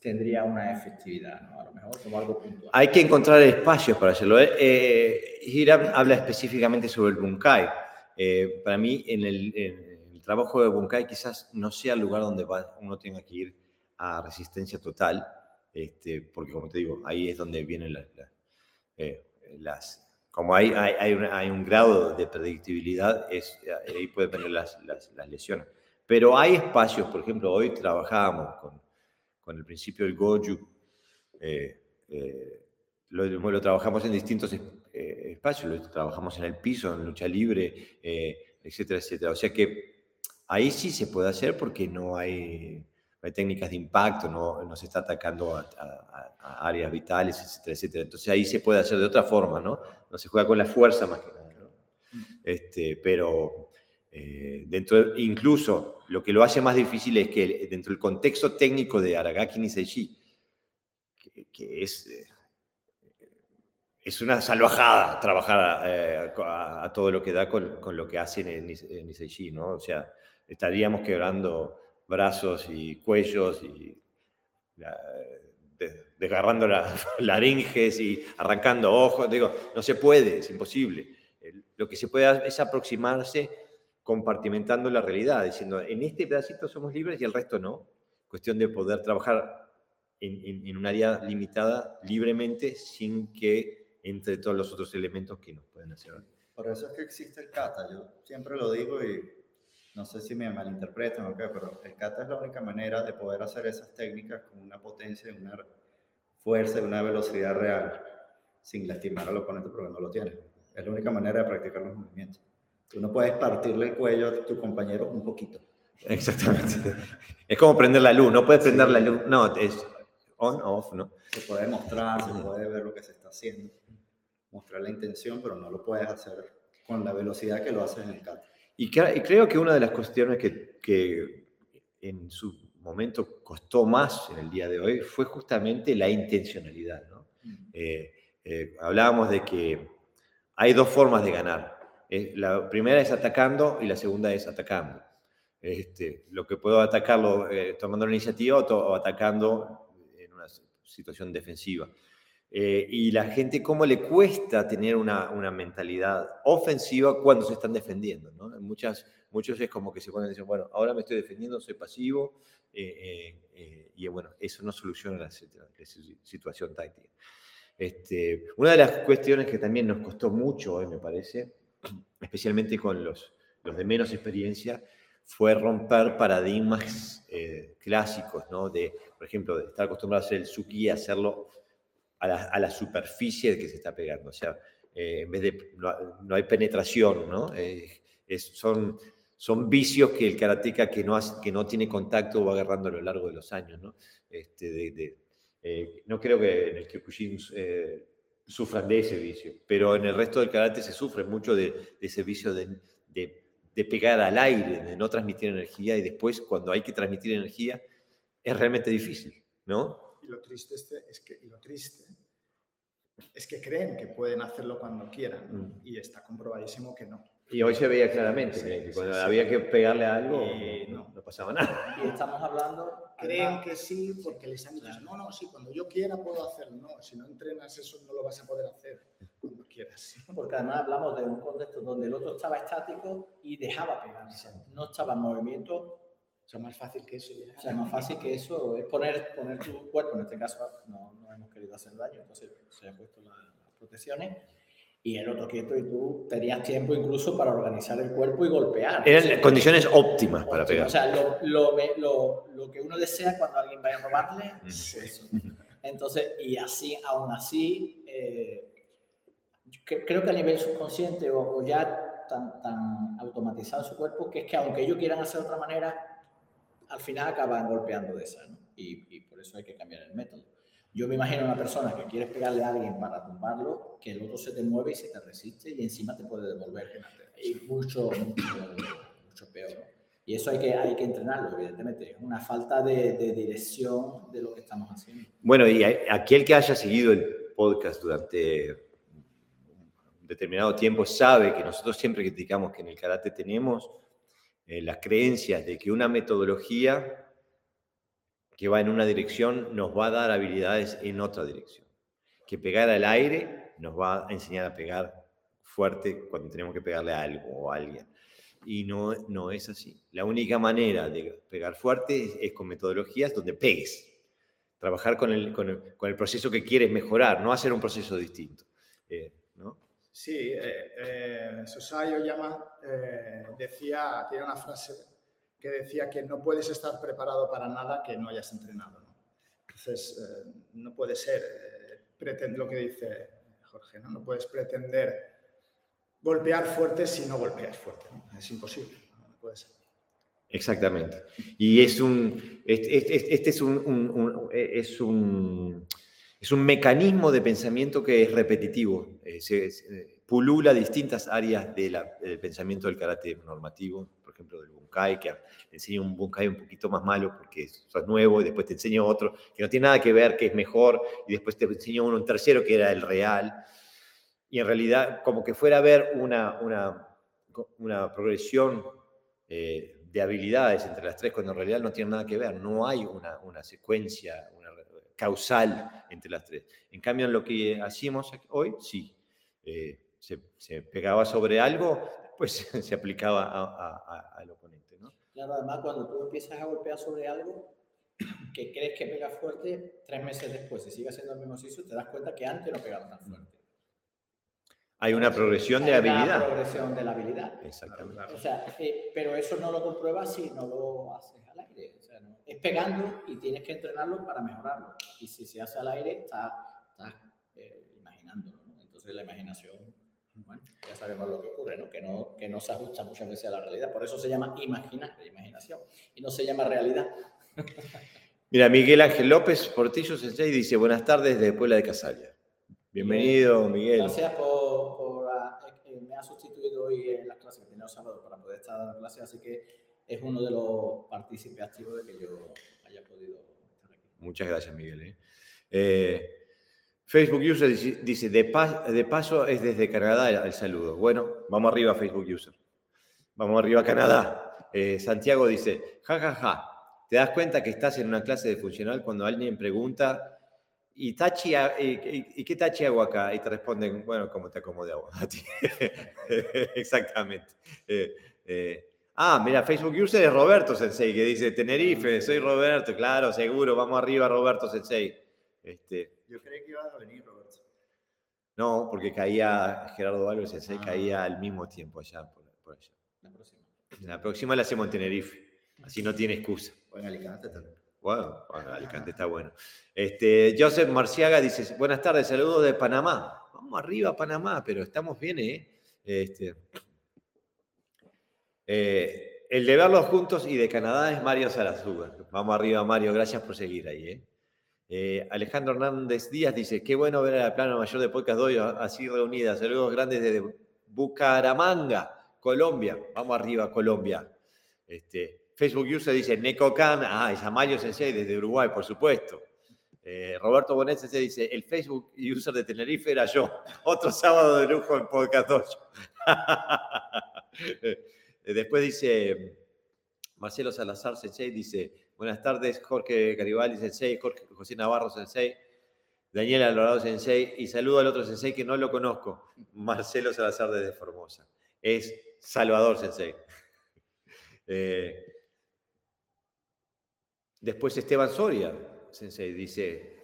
tendría una efectividad, ¿no? A lo mejor como algo puntual. Hay que encontrar espacios para hacerlo. Eh, eh, habla específicamente sobre el Bunkai. Eh, para mí, en el, en el trabajo de Bunkai quizás no sea el lugar donde va- uno tenga que ir a resistencia total, este, porque como te digo, ahí es donde vienen las... las, eh, las- como hay, hay, hay, una- hay un grado de predictibilidad, es, ahí pueden venir las, las, las lesiones. Pero hay espacios, por ejemplo, hoy trabajábamos con, con el principio del Goju, eh, eh, lo, lo trabajamos en distintos eh, espacios, lo trabajamos en el piso, en lucha libre, eh, etcétera, etcétera. O sea que ahí sí se puede hacer porque no hay, hay técnicas de impacto, no, se está atacando a, áreas vitales, etcétera, etcétera. Entonces ahí se puede hacer de otra forma, ¿no? No se juega con la fuerza más que nada, ¿no? Este, pero eh, dentro, de- incluso lo que lo hace más difícil es que dentro del contexto técnico de Aragaki Niseishi, que, que es, eh, es una salvajada trabajar eh, a, todo lo que da con, lo que hacen en, en Niseishi, ¿no? O sea, estaríamos quebrando brazos y cuellos y la- de- desgarrando las laringes y arrancando ojos. Digo, no se puede, es imposible. Lo que se puede hacer es aproximarse compartimentando la realidad, diciendo, en este pedacito somos libres y el resto no. Cuestión de poder trabajar en, en- en un área limitada libremente sin que entre todos los otros elementos que nos pueden hacer. Por eso es que existe el kata. Yo siempre lo digo y no sé si me malinterpretan o qué, pero el kata es la única manera de poder hacer esas técnicas con una potencia, una fuerza y una velocidad real, sin lastimar al oponente porque no lo tiene. Es la única manera de practicar los movimientos. Tú no puedes partirle el cuello a tu compañero un poquito. Exactamente. es como prender la luz, no puedes prender la luz, no, es on, off, ¿no? Se puede mostrar, se puede ver lo que se está haciendo, mostrar la intención, pero no lo puedes hacer con la velocidad que lo haces en el kata. Y, cre- y creo que una de las cuestiones que, que en su momento costó más en el día de hoy fue justamente la intencionalidad. ¿no? Eh, eh, hablábamos de que hay dos formas de ganar. Eh, la primera es atacando y la segunda es atacando. Este, lo que puedo atacarlo eh, tomando la iniciativa o, o atacando en una situación defensiva. Eh, y la gente, ¿cómo le cuesta tener una, una mentalidad ofensiva cuando se están defendiendo? ¿no? Muchas, muchos es como que se ponen y dicen, bueno, ahora me estoy defendiendo, soy pasivo, eh, eh, y bueno, eso no soluciona la, situ- la si- situación táctica. Este, una de las cuestiones que también nos costó mucho hoy, me parece, especialmente con los, los de menos experiencia, fue romper paradigmas clásicos, ¿no? De, por ejemplo, de estar acostumbrado a hacer el suki y hacerlo a la, a la superficie que se está pegando. O sea, eh, en vez de, no, no hay penetración, ¿no? Eh, es- son, son vicios que el karateka que no, hace- que no tiene contacto va agarrando a lo largo de los años, ¿no? Este, de, de- eh, no creo que en el Kyokushin eh, sufran de ese vicio. Pero en el resto del karate se sufre mucho de, de ese vicio de, de, pegar al aire, de no transmitir energía y después cuando hay que transmitir energía es realmente difícil, ¿no? Y lo triste este, es que, y lo triste es que creen que pueden hacerlo cuando quieran Mm. y está comprobadísimo que no. Y hoy se veía claramente Sí, que sí, cuando sí. había que pegarle a algo Y no, no. pasaba nada. Y estamos hablando. Creen que sí porque les han dicho, Claro. no, no, sí, cuando yo quiera puedo hacerlo. No, si no entrenas eso no lo vas a poder hacer cuando quieras. Porque además hablamos de un contexto donde el otro estaba estático y dejaba pegarse. No estaba en movimiento. O sea, más fácil que eso ya. O sea, más fácil que eso es poner, poner tu cuerpo, en este caso no, no hemos querido hacer daño, entonces se han puesto las, las protecciones y el otro quieto y tú tenías tiempo incluso para organizar el cuerpo y golpear. Eran O sea, condiciones óptimas para pegar. O sea, lo, lo, lo- lo que uno desea cuando alguien vaya a robarle, Sí. eso. Entonces, y así, aún así, eh, cre- creo que a nivel subconsciente o, o ya tan, tan automatizado en su cuerpo, que es que aunque ellos quieran hacer de otra manera, al final acaban golpeando de esa, ¿no? Y, por eso hay que cambiar el método. Yo me imagino una persona que quieres pegarle a alguien para tumbarlo, que el otro se te mueve y se te resiste y encima te puede devolver. Y mucho, mucho, mucho peor. ¿no? Y eso hay que, hay que entrenarlo, evidentemente. Es una falta de, de dirección de lo que estamos haciendo. Bueno, y aquel que haya seguido el podcast durante un determinado tiempo sabe que nosotros siempre criticamos que en el karate tenemos eh, las creencias de que una metodología que va en una dirección nos va a dar habilidades en otra dirección. Que pegar al aire nos va a enseñar a pegar fuerte cuando tenemos que pegarle a algo o a alguien. Y no, no es así. La única manera de pegar fuerte es, es con metodologías donde pegues trabajar con el, con el, con el proceso que quieres mejorar, no hacer un proceso distinto. eh. Sí, eh, eh, eh, decía, tiene una frase que decía que no puedes estar preparado para nada que no hayas entrenado. ¿no? Entonces, eh, no puede ser eh, lo que dice Jorge, ¿no? no puedes pretender golpear fuerte si no golpeas fuerte. ¿no? Es imposible, no puede ser. Exactamente. Y es un, este, este- es un- es un, es un mecanismo de pensamiento que es repetitivo. eh, se- se- pulula distintas áreas de la- del pensamiento del karate normativo, por ejemplo, del bunkai, que te enseño un bunkai un poquito más malo porque sos nuevo, y después te enseño otro que no tiene nada que ver, que es mejor, y después te enseño uno, un tercero que era el real. Y en realidad, como que fuera a ver una, una, una progresión eh, de habilidades entre las tres, cuando en realidad no tiene nada que ver, no hay una, una secuencia una causal entre las tres. En cambio, en lo que hacíamos hoy, sí, eh, se, pegaba sobre algo, pues se aplicaba a- a- a- al oponente. ¿no? Claro, además, cuando tú empiezas a golpear sobre algo que crees que pega fuerte, tres meses después, si sigue haciendo el mismo ejercicio, te das cuenta que antes no pegaba tan fuerte. Hay una progresión de Hay una habilidad. progresión de la habilidad. Exactamente. O sea, eh, pero eso no lo compruebas si no lo haces al aire. O sea, no- es pegando y tienes que entrenarlo para mejorarlo. Y si se hace al aire, estás estás, eh, imaginándolo. ¿no? Entonces la imaginación, bueno, ya sabemos lo que ocurre, ¿no? Que, ¿no? que no se ajusta muchas veces a la realidad. Por eso se llama imaginar, imaginación, y no se llama realidad. Mira, Miguel Ángel López Portillo Sensei dice, buenas tardes desde Puebla de Casalia. Bienvenido, Miguel. Gracias por, por, ah, eh, me ha sustituido hoy en las clases que tenía los sábados para poder estar dando clases, así que es uno de los partícipes activos de que yo haya podido estar aquí. Muchas gracias, Miguel. ¿eh? Eh, Facebook User dice, de, pas- de paso es desde Canadá el, el saludo. Bueno, vamos arriba, Facebook User. Vamos arriba, Canadá. Eh, Santiago dice, ja, ja, ja. ¿Te das cuenta que estás en una clase de funcional cuando alguien pregunta, ¿y, tachi, a- y, y- y qué tachi hago acá? Y te responden, bueno, como te acomode a vos. a ti". Exactamente. Eh, eh, ah, mira, Facebook User es Roberto Sensei, que dice, Tenerife, soy Roberto, claro, seguro, vamos arriba, Roberto Sensei. Este, Yo creí que ibas a venir, Roberto. no, porque caía Gerardo Álvarez Sensei, Ah. caía al mismo tiempo allá, por, por allá. La próxima. La próxima la hacemos en Tenerife, así no tiene excusa. O en Alicante también. Bueno, bueno, Alicante está bueno. Este, Joseph Marciaga dice, buenas tardes, saludos de Panamá. Vamos arriba, Panamá, pero estamos bien, ¿eh? Este, eh, el de verlos juntos y de Canadá es Mario Sarazuga. Vamos arriba, Mario, gracias por seguir ahí, ¿eh? Eh, Alejandro Hernández Díaz dice, qué bueno ver a la plana mayor de Podcast Doy así reunida. Saludos grandes desde Bucaramanga, Colombia. Vamos arriba, Colombia. Este, Facebook User dice, Necocan, ah, es Amayo Sensei desde Uruguay, por supuesto. Eh, Roberto Bonet Sensei dice, el Facebook User de Tenerife era yo. Otro sábado de lujo en Podcast 8. Después dice, Marcelo Salazar Sensei dice, buenas tardes, Jorge Garibaldi Sensei, Jorge, José Navarro Sensei, Daniel Alvarado Sensei, y saludo al otro Sensei que no lo conozco, Marcelo Salazar desde Formosa. Es Salvador Sensei. Eh, después Esteban Soria, Sensei, dice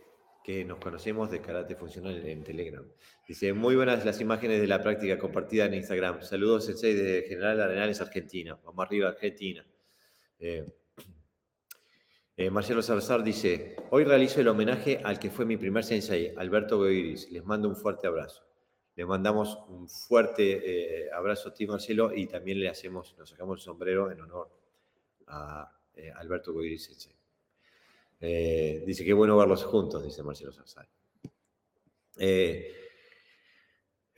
que nos conocemos de karate funcional en Telegram. Dice, muy buenas las imágenes de la práctica compartida en Instagram. Saludos, Sensei, de General Arenales, Argentina. Vamos arriba, Argentina. Eh, eh, Marcelo Salazar dice, hoy realizo el homenaje al que fue mi primer sensei, Alberto Goiris. Les mando un fuerte abrazo. Le mandamos un fuerte eh, abrazo a ti, Marcelo, y también le hacemos, nos sacamos el sombrero en honor a Alberto Goiris Sensei. Dice, qué bueno verlos juntos, dice Marcelo Salazar.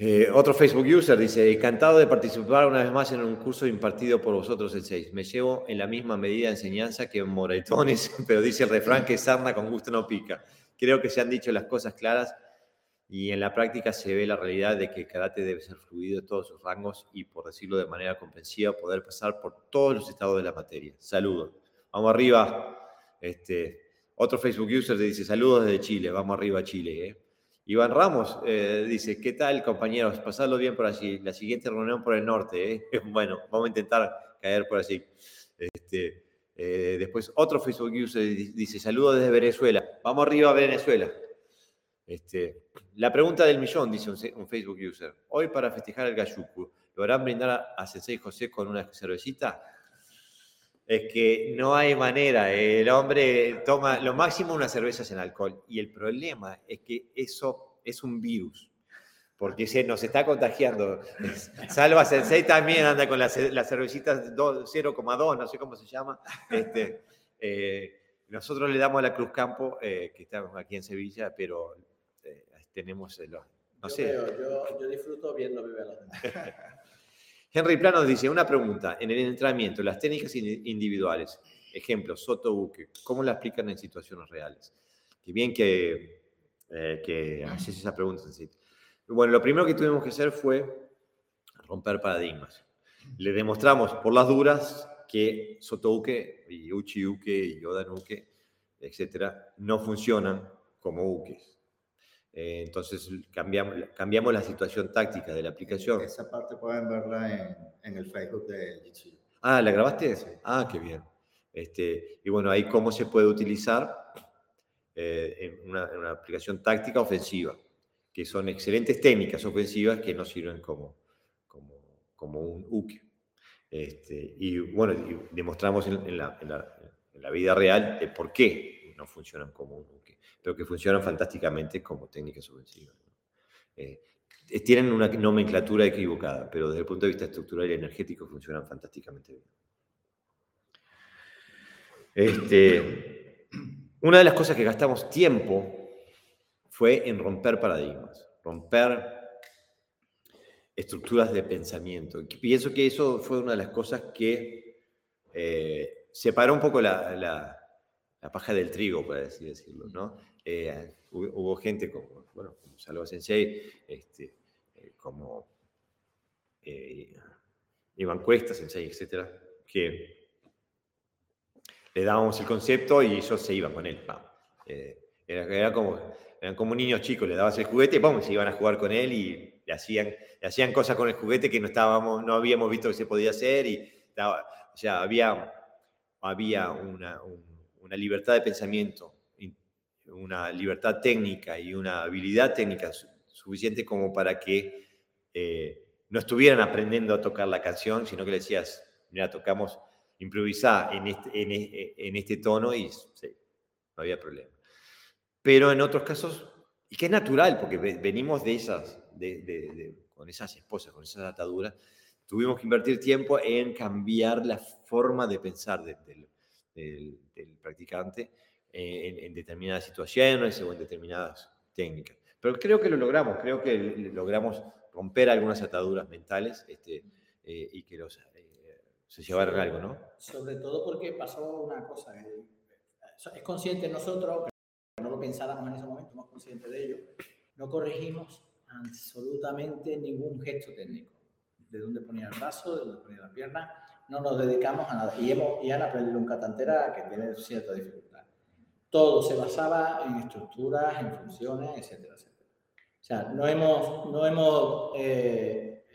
Eh, otro Facebook user dice, encantado de participar una vez más en un curso impartido por vosotros el 6. Me llevo en la misma medida de enseñanza que moretones, pero dice el refrán que sarna con gusto no pica. Creo que se han dicho las cosas claras y en la práctica se ve la realidad de que el karate debe ser fluido en todos sus rangos y, por decirlo de manera comprensiva, poder pasar por todos los estados de la materia. Saludos. Vamos arriba. Este, otro Facebook user dice, saludos desde Chile. Vamos arriba Chile. ¿eh? Iván Ramos eh, dice, ¿qué tal compañeros? Pasadlo bien por allí. La siguiente reunión por el norte. ¿eh? Bueno, vamos a intentar caer por allí. Este, eh, después otro Facebook user dice, saludos desde Venezuela. Vamos arriba a Venezuela. Este, la pregunta del millón, dice un, Facebook user. Hoy para festejar el Gayuku, ¿lo harán brindar a Sensei José con una cervecita? Es que no hay manera. El hombre toma lo máximo unas cervezas en alcohol. Y el problema es que eso es un virus. Porque se nos está contagiando. Salva Sensei también anda con las, cervecitas 0,2, no sé cómo se llama. Este, eh, nosotros le damos a la Cruz Campo, eh, que estamos aquí en Sevilla, pero eh, tenemos los. No sé. yo, disfruto viendo Henry Plano dice, una pregunta, en el entrenamiento, las técnicas individuales, ejemplo, Soto Buque, ¿cómo la explican en situaciones reales? Qué bien que, eh, que haces esa pregunta. Bueno, lo primero que tuvimos que hacer fue romper paradigmas. Le demostramos por las duras que Soto-Uke y Uchi-Uke y Yodan-Uke, etcétera, no funcionan como ukes. Eh, entonces cambiamos, cambiamos la situación táctica de la aplicación. Esa parte pueden verla en, el Facebook de Jitsu. Ah, ¿la grabaste? Ah, qué bien. Este, y bueno, ahí cómo se puede utilizar eh, en, una, aplicación táctica ofensiva, que son excelentes técnicas ofensivas que no sirven como, como, como un UK. Este, y bueno, demostramos en, la, en, la, vida real de por qué no funcionan como UK pero que funcionan fantásticamente como técnicas ofensivas. Eh, tienen una nomenclatura equivocada, pero desde el punto de vista estructural y energético funcionan fantásticamente bien. Este, una de las cosas que gastamos tiempo fue en romper paradigmas, romper estructuras de pensamiento. Y pienso que eso fue una de las cosas que eh, separó un poco la, paja del trigo, por así decirlo. ¿no? Eh, hubo, gente como, bueno, como Salva Sensei, este, eh, como eh, Iván Cuesta Sensei, etcétera, que le dábamos el concepto y ellos se iban con él. Era, como, eran como niños chicos, le dabas el juguete y se iban a jugar con él y le hacían, le hacían cosas con el juguete que no, estábamos, no habíamos visto que se podía hacer y o sea, había, había una, una libertad de pensamiento una libertad técnica y una habilidad técnica suficiente como para que eh, no estuvieran aprendiendo a tocar la canción, sino que le decías, mira, tocamos improvisar en este, e, este tono y no había problema. Pero en otros casos, y que es natural, porque venimos de esas, de, con esas esposas, con esas ataduras, tuvimos que invertir tiempo en cambiar la forma de pensar del, practicante en, en determinadas situaciones o en determinadas técnicas. Pero creo que lo logramos, creo que logramos romper algunas ataduras mentales este, eh, y que los, eh, se llevaron algo, ¿no? Sobre todo porque pasó una cosa, eh, es consciente nosotros, no lo pensáramos en ese momento, somos conscientes de ello, no corregimos absolutamente ningún gesto técnico. De dónde ponía el brazo, de dónde ponía la pierna, no nos dedicamos a nada. Y, hemos, y han aprendido un catantera que tiene cierta dificultad. Todo se basaba en estructuras, en funciones, etcétera, etcétera. O sea, no hemos, no hemos eh,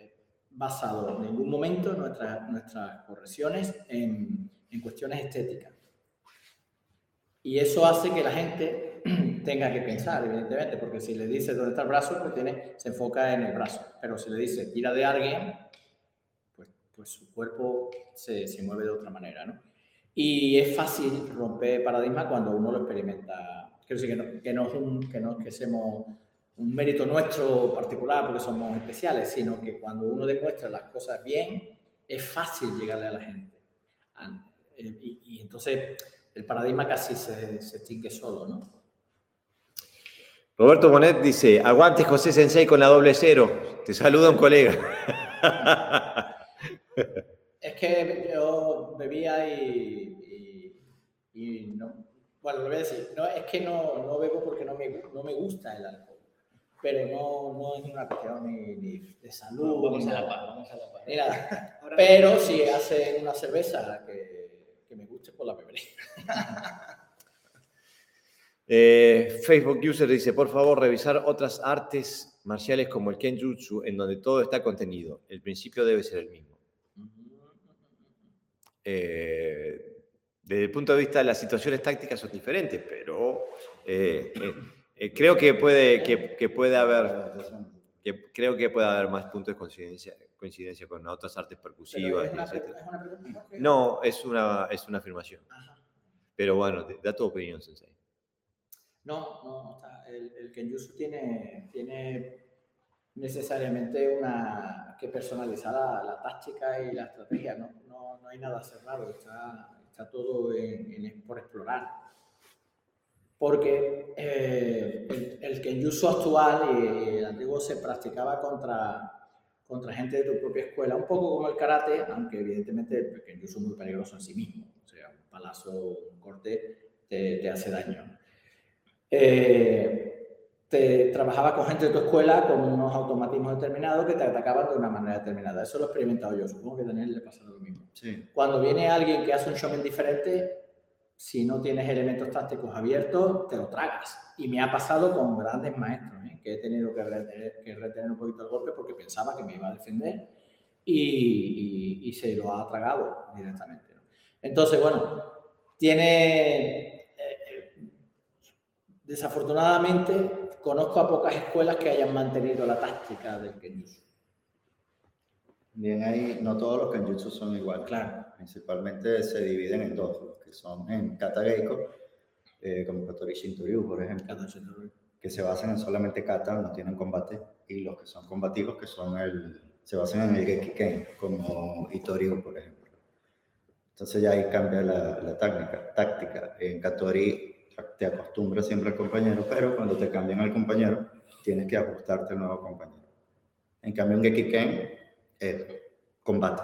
basado en ningún momento nuestras, nuestras correcciones en, en cuestiones estéticas. Y eso hace que la gente tenga que pensar, evidentemente, porque si le dice dónde está el brazo, pues tiene, se enfoca en el brazo. Pero si le dice tira de alguien, pues, su cuerpo se, se, mueve de otra manera, ¿no? Y es fácil romper paradigma cuando uno lo experimenta. Quiero decir que no, que no es un, que no que seamos un mérito nuestro particular porque somos especiales, sino que cuando uno demuestra las cosas bien, es fácil llegarle a la gente. Eh, y, y entonces el paradigma casi se, se extingue solo, ¿no? Roberto Monet dice, aguante José Sensei con la doble cero. Te saluda un colega. es que yo bebía y, y, y no, bueno, lo voy a decir, no, es que no, no bebo porque no me, no me gusta el alcohol pero no, no es una cuestión ni, ni de salud. vamos, a la paz, vamos a la paz. Ni nada. pero si hace una cerveza que, que me guste, pues la beberé. eh, Facebook User dice, por favor, revisar otras artes marciales como el Kenjutsu, en donde todo está contenido. El principio debe ser el mismo. Eh, desde el punto de vista de las situaciones tácticas son diferentes, pero eh, eh, eh, creo que puede, que, que puede haber, que creo que puede haber más puntos de coincidencia, coincidencia con otras artes percusivas. ¿Es una, etc. ¿Es una pregunta? No, es una, es una afirmación. Ajá. Pero bueno, da tu opinión, Sensei. No, no, está, el, el Kenjutsu tiene, tiene necesariamente una, que personalizar la, la táctica y la estrategia, no, no, no hay nada cerrado, está, está todo en, en, por explorar. Porque eh, el, el Kenjutsu actual y el antiguo se practicaba contra, contra gente de tu propia escuela, un poco como el karate, aunque evidentemente el Kenjutsu es muy peligroso en sí mismo, o sea, un palazo, un corte te, te hace daño. Eh, te trabajaba con gente de tu escuela con unos automatismos determinados que te atacaban de una manera determinada. Eso lo he experimentado yo, supongo que a Daniel le pasa lo mismo. Sí. Cuando viene alguien que hace un shomen diferente, si no tienes elementos tácticos abiertos, te lo tragas. Y me ha pasado con grandes maestros, ¿eh? que he tenido que retener, que retener, un poquito el golpe porque pensaba que me iba a defender y, y, y se lo ha tragado directamente. ¿no? Entonces, bueno, tiene... Desafortunadamente, conozco a pocas escuelas que hayan mantenido la táctica del Kenjutsu. Bien, ahí no todos los Kenjutsu son iguales. Claro. Principalmente se dividen en dos, los que son en Kata Geiko, eh, como Katori Shintoryu, por ejemplo, que se basan en solamente Kata, no tienen combate, y los que son combativos, que son el, se basan en el Gekiken, como Itoryu, por ejemplo. Entonces ya ahí cambia la, la táctica, táctica. En Katori te acostumbras siempre al compañero, pero cuando te cambian al compañero, tienes que ajustarte al nuevo compañero. En cambio, en Gekiken es combate.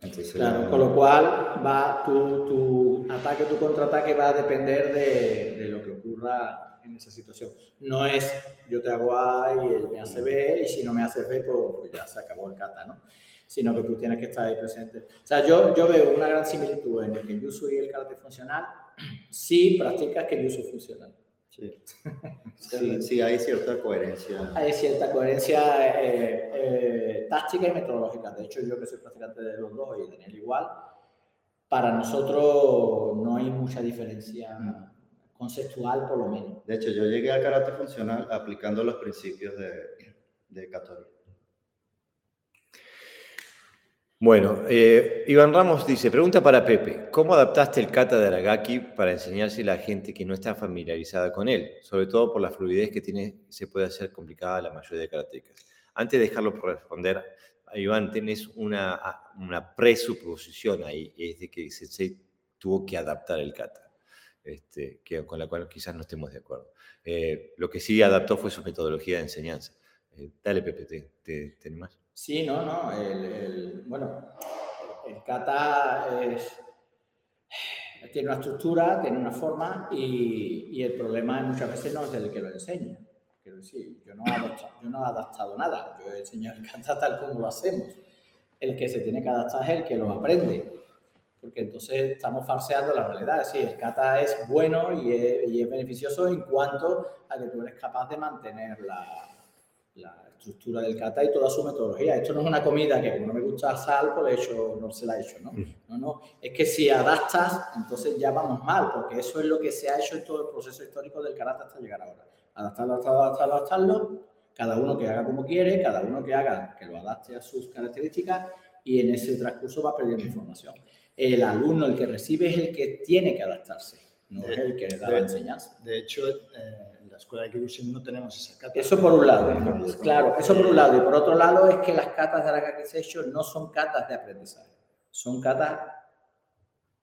Entonces, claro, con lo cual va tu, tu ataque, tu contraataque va a depender de, de, lo que ocurra en esa situación. No es yo te hago A y él me hace B y si no me hace B, pues, pues ya se acabó el kata, ¿no? Sino que tú tienes que estar ahí presente. O sea, yo, yo veo una gran similitud en el Kenjutsu y el karate funcional si practicas Kenjutsu funcional. Sí. sí, sí, hay cierta coherencia. Hay cierta coherencia eh, eh, táctica y metodológica. De hecho, yo que soy practicante de los dos y Daniel igual, para nosotros no hay mucha diferencia conceptual, por lo menos. De hecho, yo llegué al karate funcional aplicando los principios de, de Katori. Bueno, eh, Iván Ramos dice, pregunta para Pepe, ¿cómo adaptaste el kata de Aragaki para enseñarse a la gente que no está familiarizada con él? Sobre todo por la fluidez que tiene, se puede hacer complicada la mayoría de karatecas. Antes de dejarlo por responder, Iván, tenés una, una presuposición ahí, es de que Sensei tuvo que adaptar el kata. este, con la cual quizás no estemos de acuerdo. Eh, lo que sí adaptó fue su metodología de enseñanza. Eh, dale, Pepe, ¿te, te, más? Sí, no, no. El, bueno, el kata es, tiene una estructura, tiene una forma y, el problema muchas veces no es el que lo enseña. Quiero decir, yo no, he adaptado, yo no he adaptado nada, yo he enseñado el kata tal como lo hacemos. El que se tiene que adaptar es el que lo aprende porque entonces estamos farseando la realidad. Sí, el kata es bueno y es, y es, beneficioso en cuanto a que tú eres capaz de mantener la, la, estructura del kata y toda su metodología. Esto no es una comida que como no me gusta sal, pues hecho, no se la he hecho, ¿no? No, no. Es que si adaptas, entonces ya vamos mal, porque eso es lo que se ha hecho en todo el proceso histórico del karate hasta llegar ahora. Adaptarlo, adaptarlo, adaptarlo, adaptarlo, cada uno que haga como quiere, cada uno que haga, que lo adapte a sus características y en ese transcurso va perdiendo información el alumno, el que recibe, es el que tiene que adaptarse, no es el que da la enseñanza. De hecho, eh, la escuela de Kirushin no tenemos esa cata. Eso por un lado, claro, eso por un lado. Y por otro lado es que las catas de Aragaki Session no son catas de aprendizaje, son catas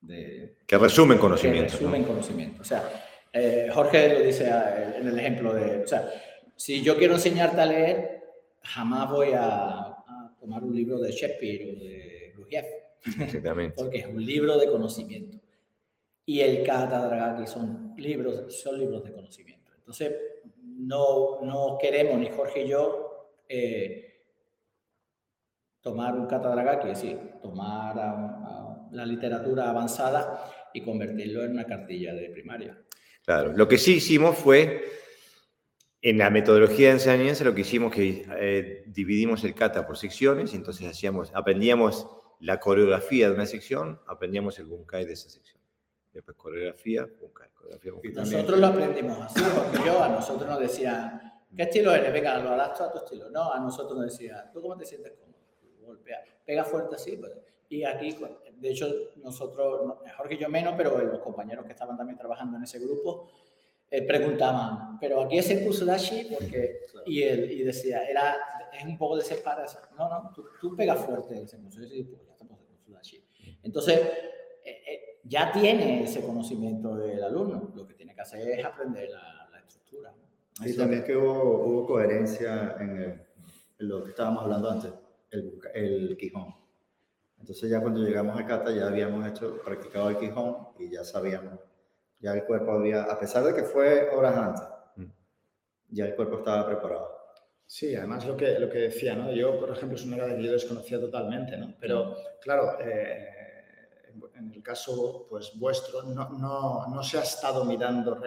de... Que resumen conocimiento. Que resumen conocimiento. O sea, eh, Jorge lo dice eh, en el ejemplo de... O sea, si yo quiero enseñarte a leer, jamás voy a, a tomar un libro de Shakespeare o de Gurdjieff Porque es un libro de conocimiento. Y el Kata Dragaki son libros, son libros de conocimiento. Entonces, no, no queremos, ni Jorge y yo, eh, tomar un Kata Dragaki, es decir, tomar la literatura avanzada y convertirlo en una cartilla de primaria. Claro, lo que sí hicimos fue, en la metodología de enseñanza, lo que hicimos que eh, dividimos el kata por secciones, y entonces hacíamos, aprendíamos la coreografía de una sección, aprendíamos el bunkai de esa sección. Después coreografía, bunkai, coreografía, bunkai. Nosotros lo aprendimos así, porque yo a nosotros nos decía, ¿qué estilo eres? Venga, lo adapto a tu estilo. No, a nosotros nos decía, ¿tú cómo te sientes cómodo? Golpea, pega fuerte así. Pues. Y aquí, de hecho, nosotros, mejor que yo menos, pero los compañeros que estaban también trabajando en ese grupo, eh, preguntaban, pero aquí es el Kusudashi, porque, y, él, y decía, era, es un poco de. No, no, tú, tú pegas fuerte el Senkusudashi, pues ya estamos en Kusudashi. Entonces, eh, eh, ya tiene ese conocimiento el alumno, lo que tiene que hacer es aprender la, la estructura. Y también que hubo, hubo coherencia en, lo que estábamos hablando antes, el, el Quijón. Entonces ya cuando llegamos a Cata ya habíamos hecho, practicado el Quijón y ya sabíamos ya el cuerpo había, a pesar de que fue horas antes, mm. ya el cuerpo estaba preparado. Sí, además lo que, lo que decía, ¿no? Yo, por ejemplo, es una área que yo desconocía totalmente, ¿no? Pero, claro, eh, en el caso pues, vuestro, no, no, no se ha estado mirando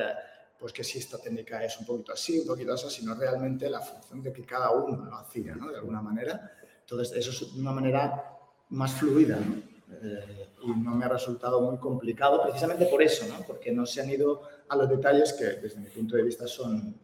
pues que si esta técnica es un poquito así, un poquito así, sino realmente la función de que cada uno lo hacía, ¿no? De alguna manera. Entonces, eso es de una manera más fluida, ¿no? Eh, y no me ha resultado muy complicado precisamente por eso, ¿no? porque no se han ido a los detalles que desde mi punto de vista son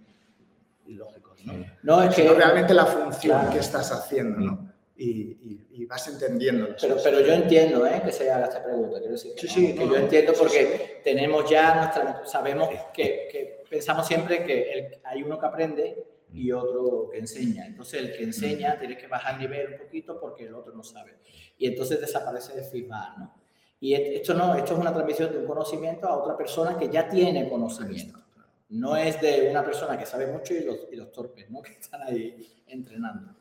ilógicos. ¿no? No, es que realmente la función que estás haciendo ¿no? Y, y, vas entendiendo. Pero, pero yo entiendo ¿eh? que se haga esta pregunta. Quiero decir, sí, sí, que yo entiendo porque tenemos ya nuestra. Sabemos que, que pensamos siempre que el, hay uno que aprende y otro que enseña. Entonces el que enseña tiene que bajar el nivel un poquito porque el otro no sabe. Y entonces desaparece el feedback, ¿no? Y esto no, esto es una transmisión de un conocimiento a otra persona que ya tiene conocimiento. No es de una persona que sabe mucho y los, y los torpes, ¿no? Que están ahí entrenando.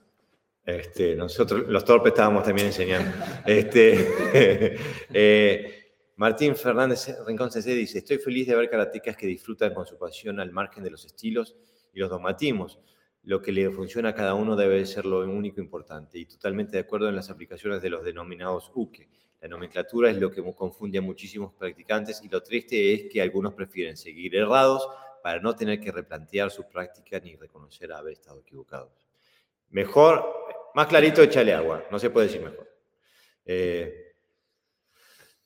Este, nosotros, los torpes, estábamos también enseñando. este, eh, Martín Fernández Rincón CC dice, estoy feliz de ver karatecas que disfrutan con su pasión al margen de los estilos y los dogmatismos. Lo que le funciona a cada uno debe ser lo único importante y totalmente de acuerdo en las aplicaciones de los denominados UKE. La nomenclatura es lo que confunde a muchísimos practicantes y lo triste es que algunos prefieren seguir errados para no tener que replantear su práctica ni reconocer haber estado equivocados. Mejor, más clarito, échale agua, no se puede decir mejor. Eh,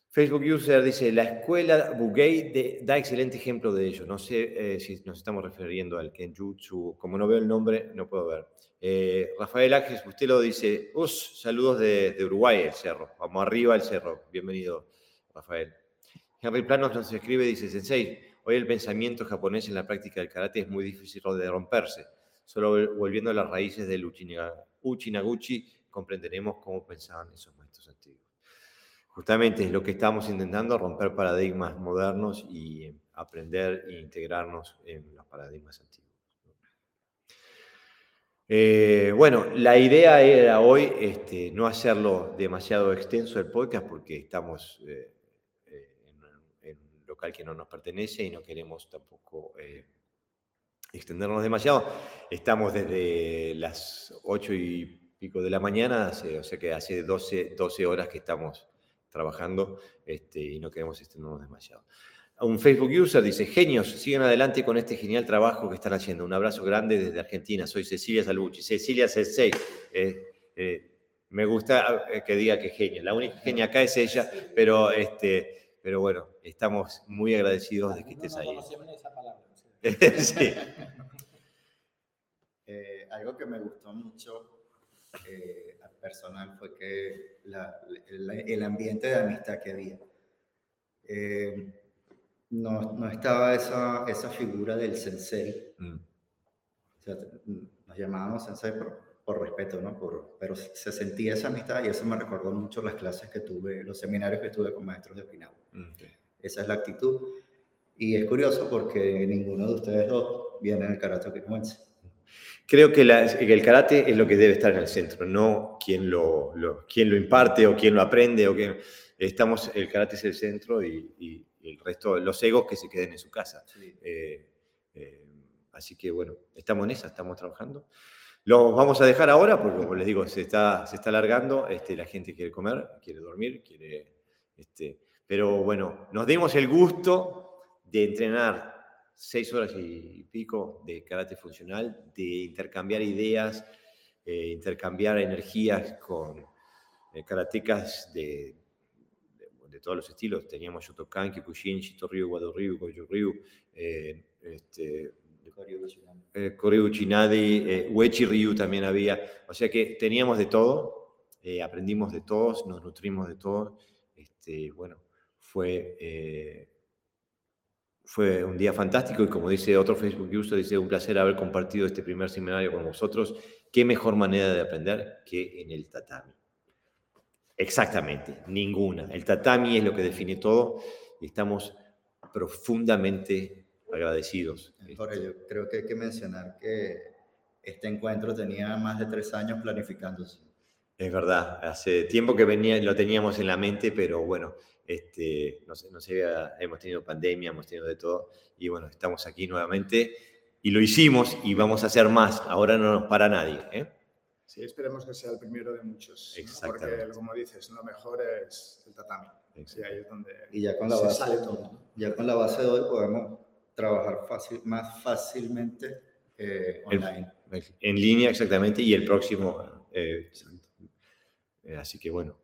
Facebook User dice, la escuela Bugei da excelente ejemplo de ello. No sé eh, si nos estamos refiriendo al Kenjutsu. Como no veo el nombre, no puedo ver. Eh, Rafael Ángel lo dice, Us, saludos de, Uruguay, el cerro. Vamos arriba el cerro. Bienvenido, Rafael. Henry Planos nos escribe, dice, Sensei, hoy el pensamiento japonés en la práctica del karate es muy difícil de romperse. Solo volviendo a las raíces del Uchinaguchi comprenderemos cómo pensaban esos maestros antiguos justamente es lo que estamos intentando, romper paradigmas modernos y aprender e integrarnos en los paradigmas antiguos. Eh, bueno, la idea era hoy este, no hacerlo demasiado extenso el podcast porque estamos eh, eh, en, un local que no nos pertenece y no queremos tampoco extendernos demasiado. Estamos desde las 8 y pico de la mañana, o sea que hace 12, 12 horas que estamos trabajando este, y no queremos extendernos demasiado un Facebook user dice, genios, sigan adelante con este genial trabajo que están haciendo. Un abrazo grande desde Argentina. Soy Cecilia Salvucci. Cecilia. Eh, eh, me gusta eh, que diga que genia. La única genia acá es ella, pero, este, pero bueno, estamos muy agradecidos de que estés ahí. sí. algo que me gustó mucho personal fue que el ambiente de amistad que había no, no estaba esa, esa figura del sensei. Mm. O sea, nos llamábamos sensei por, por respeto, ¿no? Por, pero se sentía esa amistad y eso me recordó mucho las clases que tuve, los seminarios que tuve con maestros de Okinawa. Mm, esa es la actitud. Y es curioso porque ninguno de ustedes dos viene en el karate okinawense. Creo que, el karate es lo que debe estar en el centro, no quien lo, lo, lo imparte o quién lo aprende. O quién, estamos, el karate es el centro y el resto, los egos que se queden en su casa. Eh, eh, así que bueno, estamos en esa, estamos trabajando. Lo vamos a dejar ahora porque, como les digo, se está, se está alargando, este, la gente quiere comer, quiere dormir, quiere... Este, pero bueno, nos dimos el gusto de entrenar seis horas y pico de karate funcional, de intercambiar ideas, eh, intercambiar energías con karatecas de, de todos los estilos. Teníamos Shotokan, Kyokushin, Shito Ryu, Wado Ryu, Goju Ryu, eh, este, eh, Koryu Chinadi, eh, Uechi Ryu también había. O sea que teníamos de todo, eh, aprendimos de todos, nos nutrimos de todos. Este, bueno, fue, fue un día fantástico y como dice otro Facebook user, dice un placer haber compartido este primer seminario con vosotros. Qué mejor manera de aprender que en el tatami. Exactamente, ninguna. El tatami es lo que define todo y estamos profundamente agradecidos. Por ello, creo que hay que mencionar que este encuentro tenía más de tres años planificándose. Es verdad, hace tiempo que venía, lo teníamos en la mente, pero bueno, este, no sé, no sé, hemos tenido pandemia, hemos tenido de todo, y bueno, estamos aquí nuevamente y lo hicimos y vamos a hacer más. Ahora no nos para nadie. ¿eh? Sí, esperemos que sea el primero de muchos. Porque, como dices, lo mejor es el tatami. Sí, ahí es donde y ya con la base, sale todo. Ya con la base de hoy podemos trabajar fácil, más fácilmente eh, online. en línea, exactamente, y el próximo. Eh, eh, así que bueno.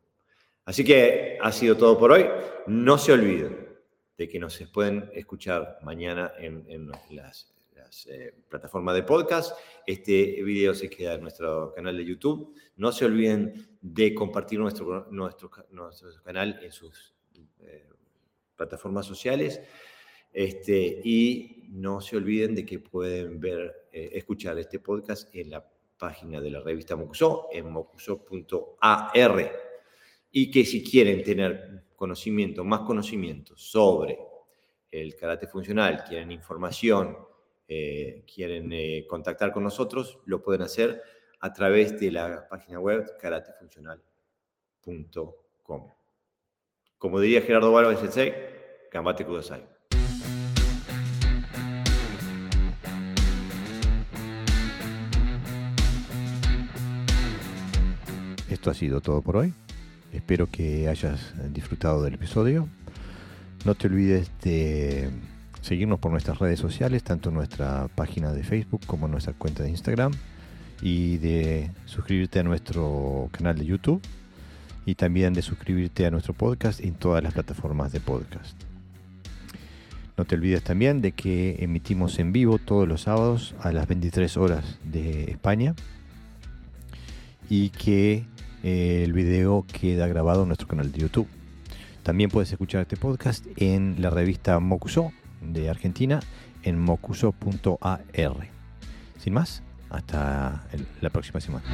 Así que ha sido todo por hoy. No se olviden de que nos pueden escuchar mañana en, las eh, plataforma de podcast. Este video se queda en nuestro canal de YouTube. No se olviden de compartir nuestro, nuestro, nuestro canal en sus eh, plataformas sociales. Este, y no se olviden de que pueden ver, eh, escuchar este podcast en la página de la revista Mocuso, en mocuso.ar. Y que si quieren tener conocimiento, más conocimiento sobre el karate funcional, quieren información eh, quieren eh, contactar con nosotros, lo pueden hacer a través de la página web karatefuncional.com. Como diría Gerardo Baro de Sensei, Gambate Kudasai. Esto ha sido todo por hoy. Espero que hayas disfrutado del episodio. No te olvides de seguirnos por nuestras redes sociales, tanto nuestra página de Facebook como nuestra cuenta de Instagram, y de suscribirte a nuestro canal de YouTube y también de suscribirte a nuestro podcast en todas las plataformas de podcast. No te olvides también de que emitimos en vivo todos los sábados a las 23 horas de España y que el video queda grabado en nuestro canal de YouTube. También puedes escuchar este podcast en la revista Mokuso de Argentina en mocuso.ar. Sin más, hasta la próxima semana.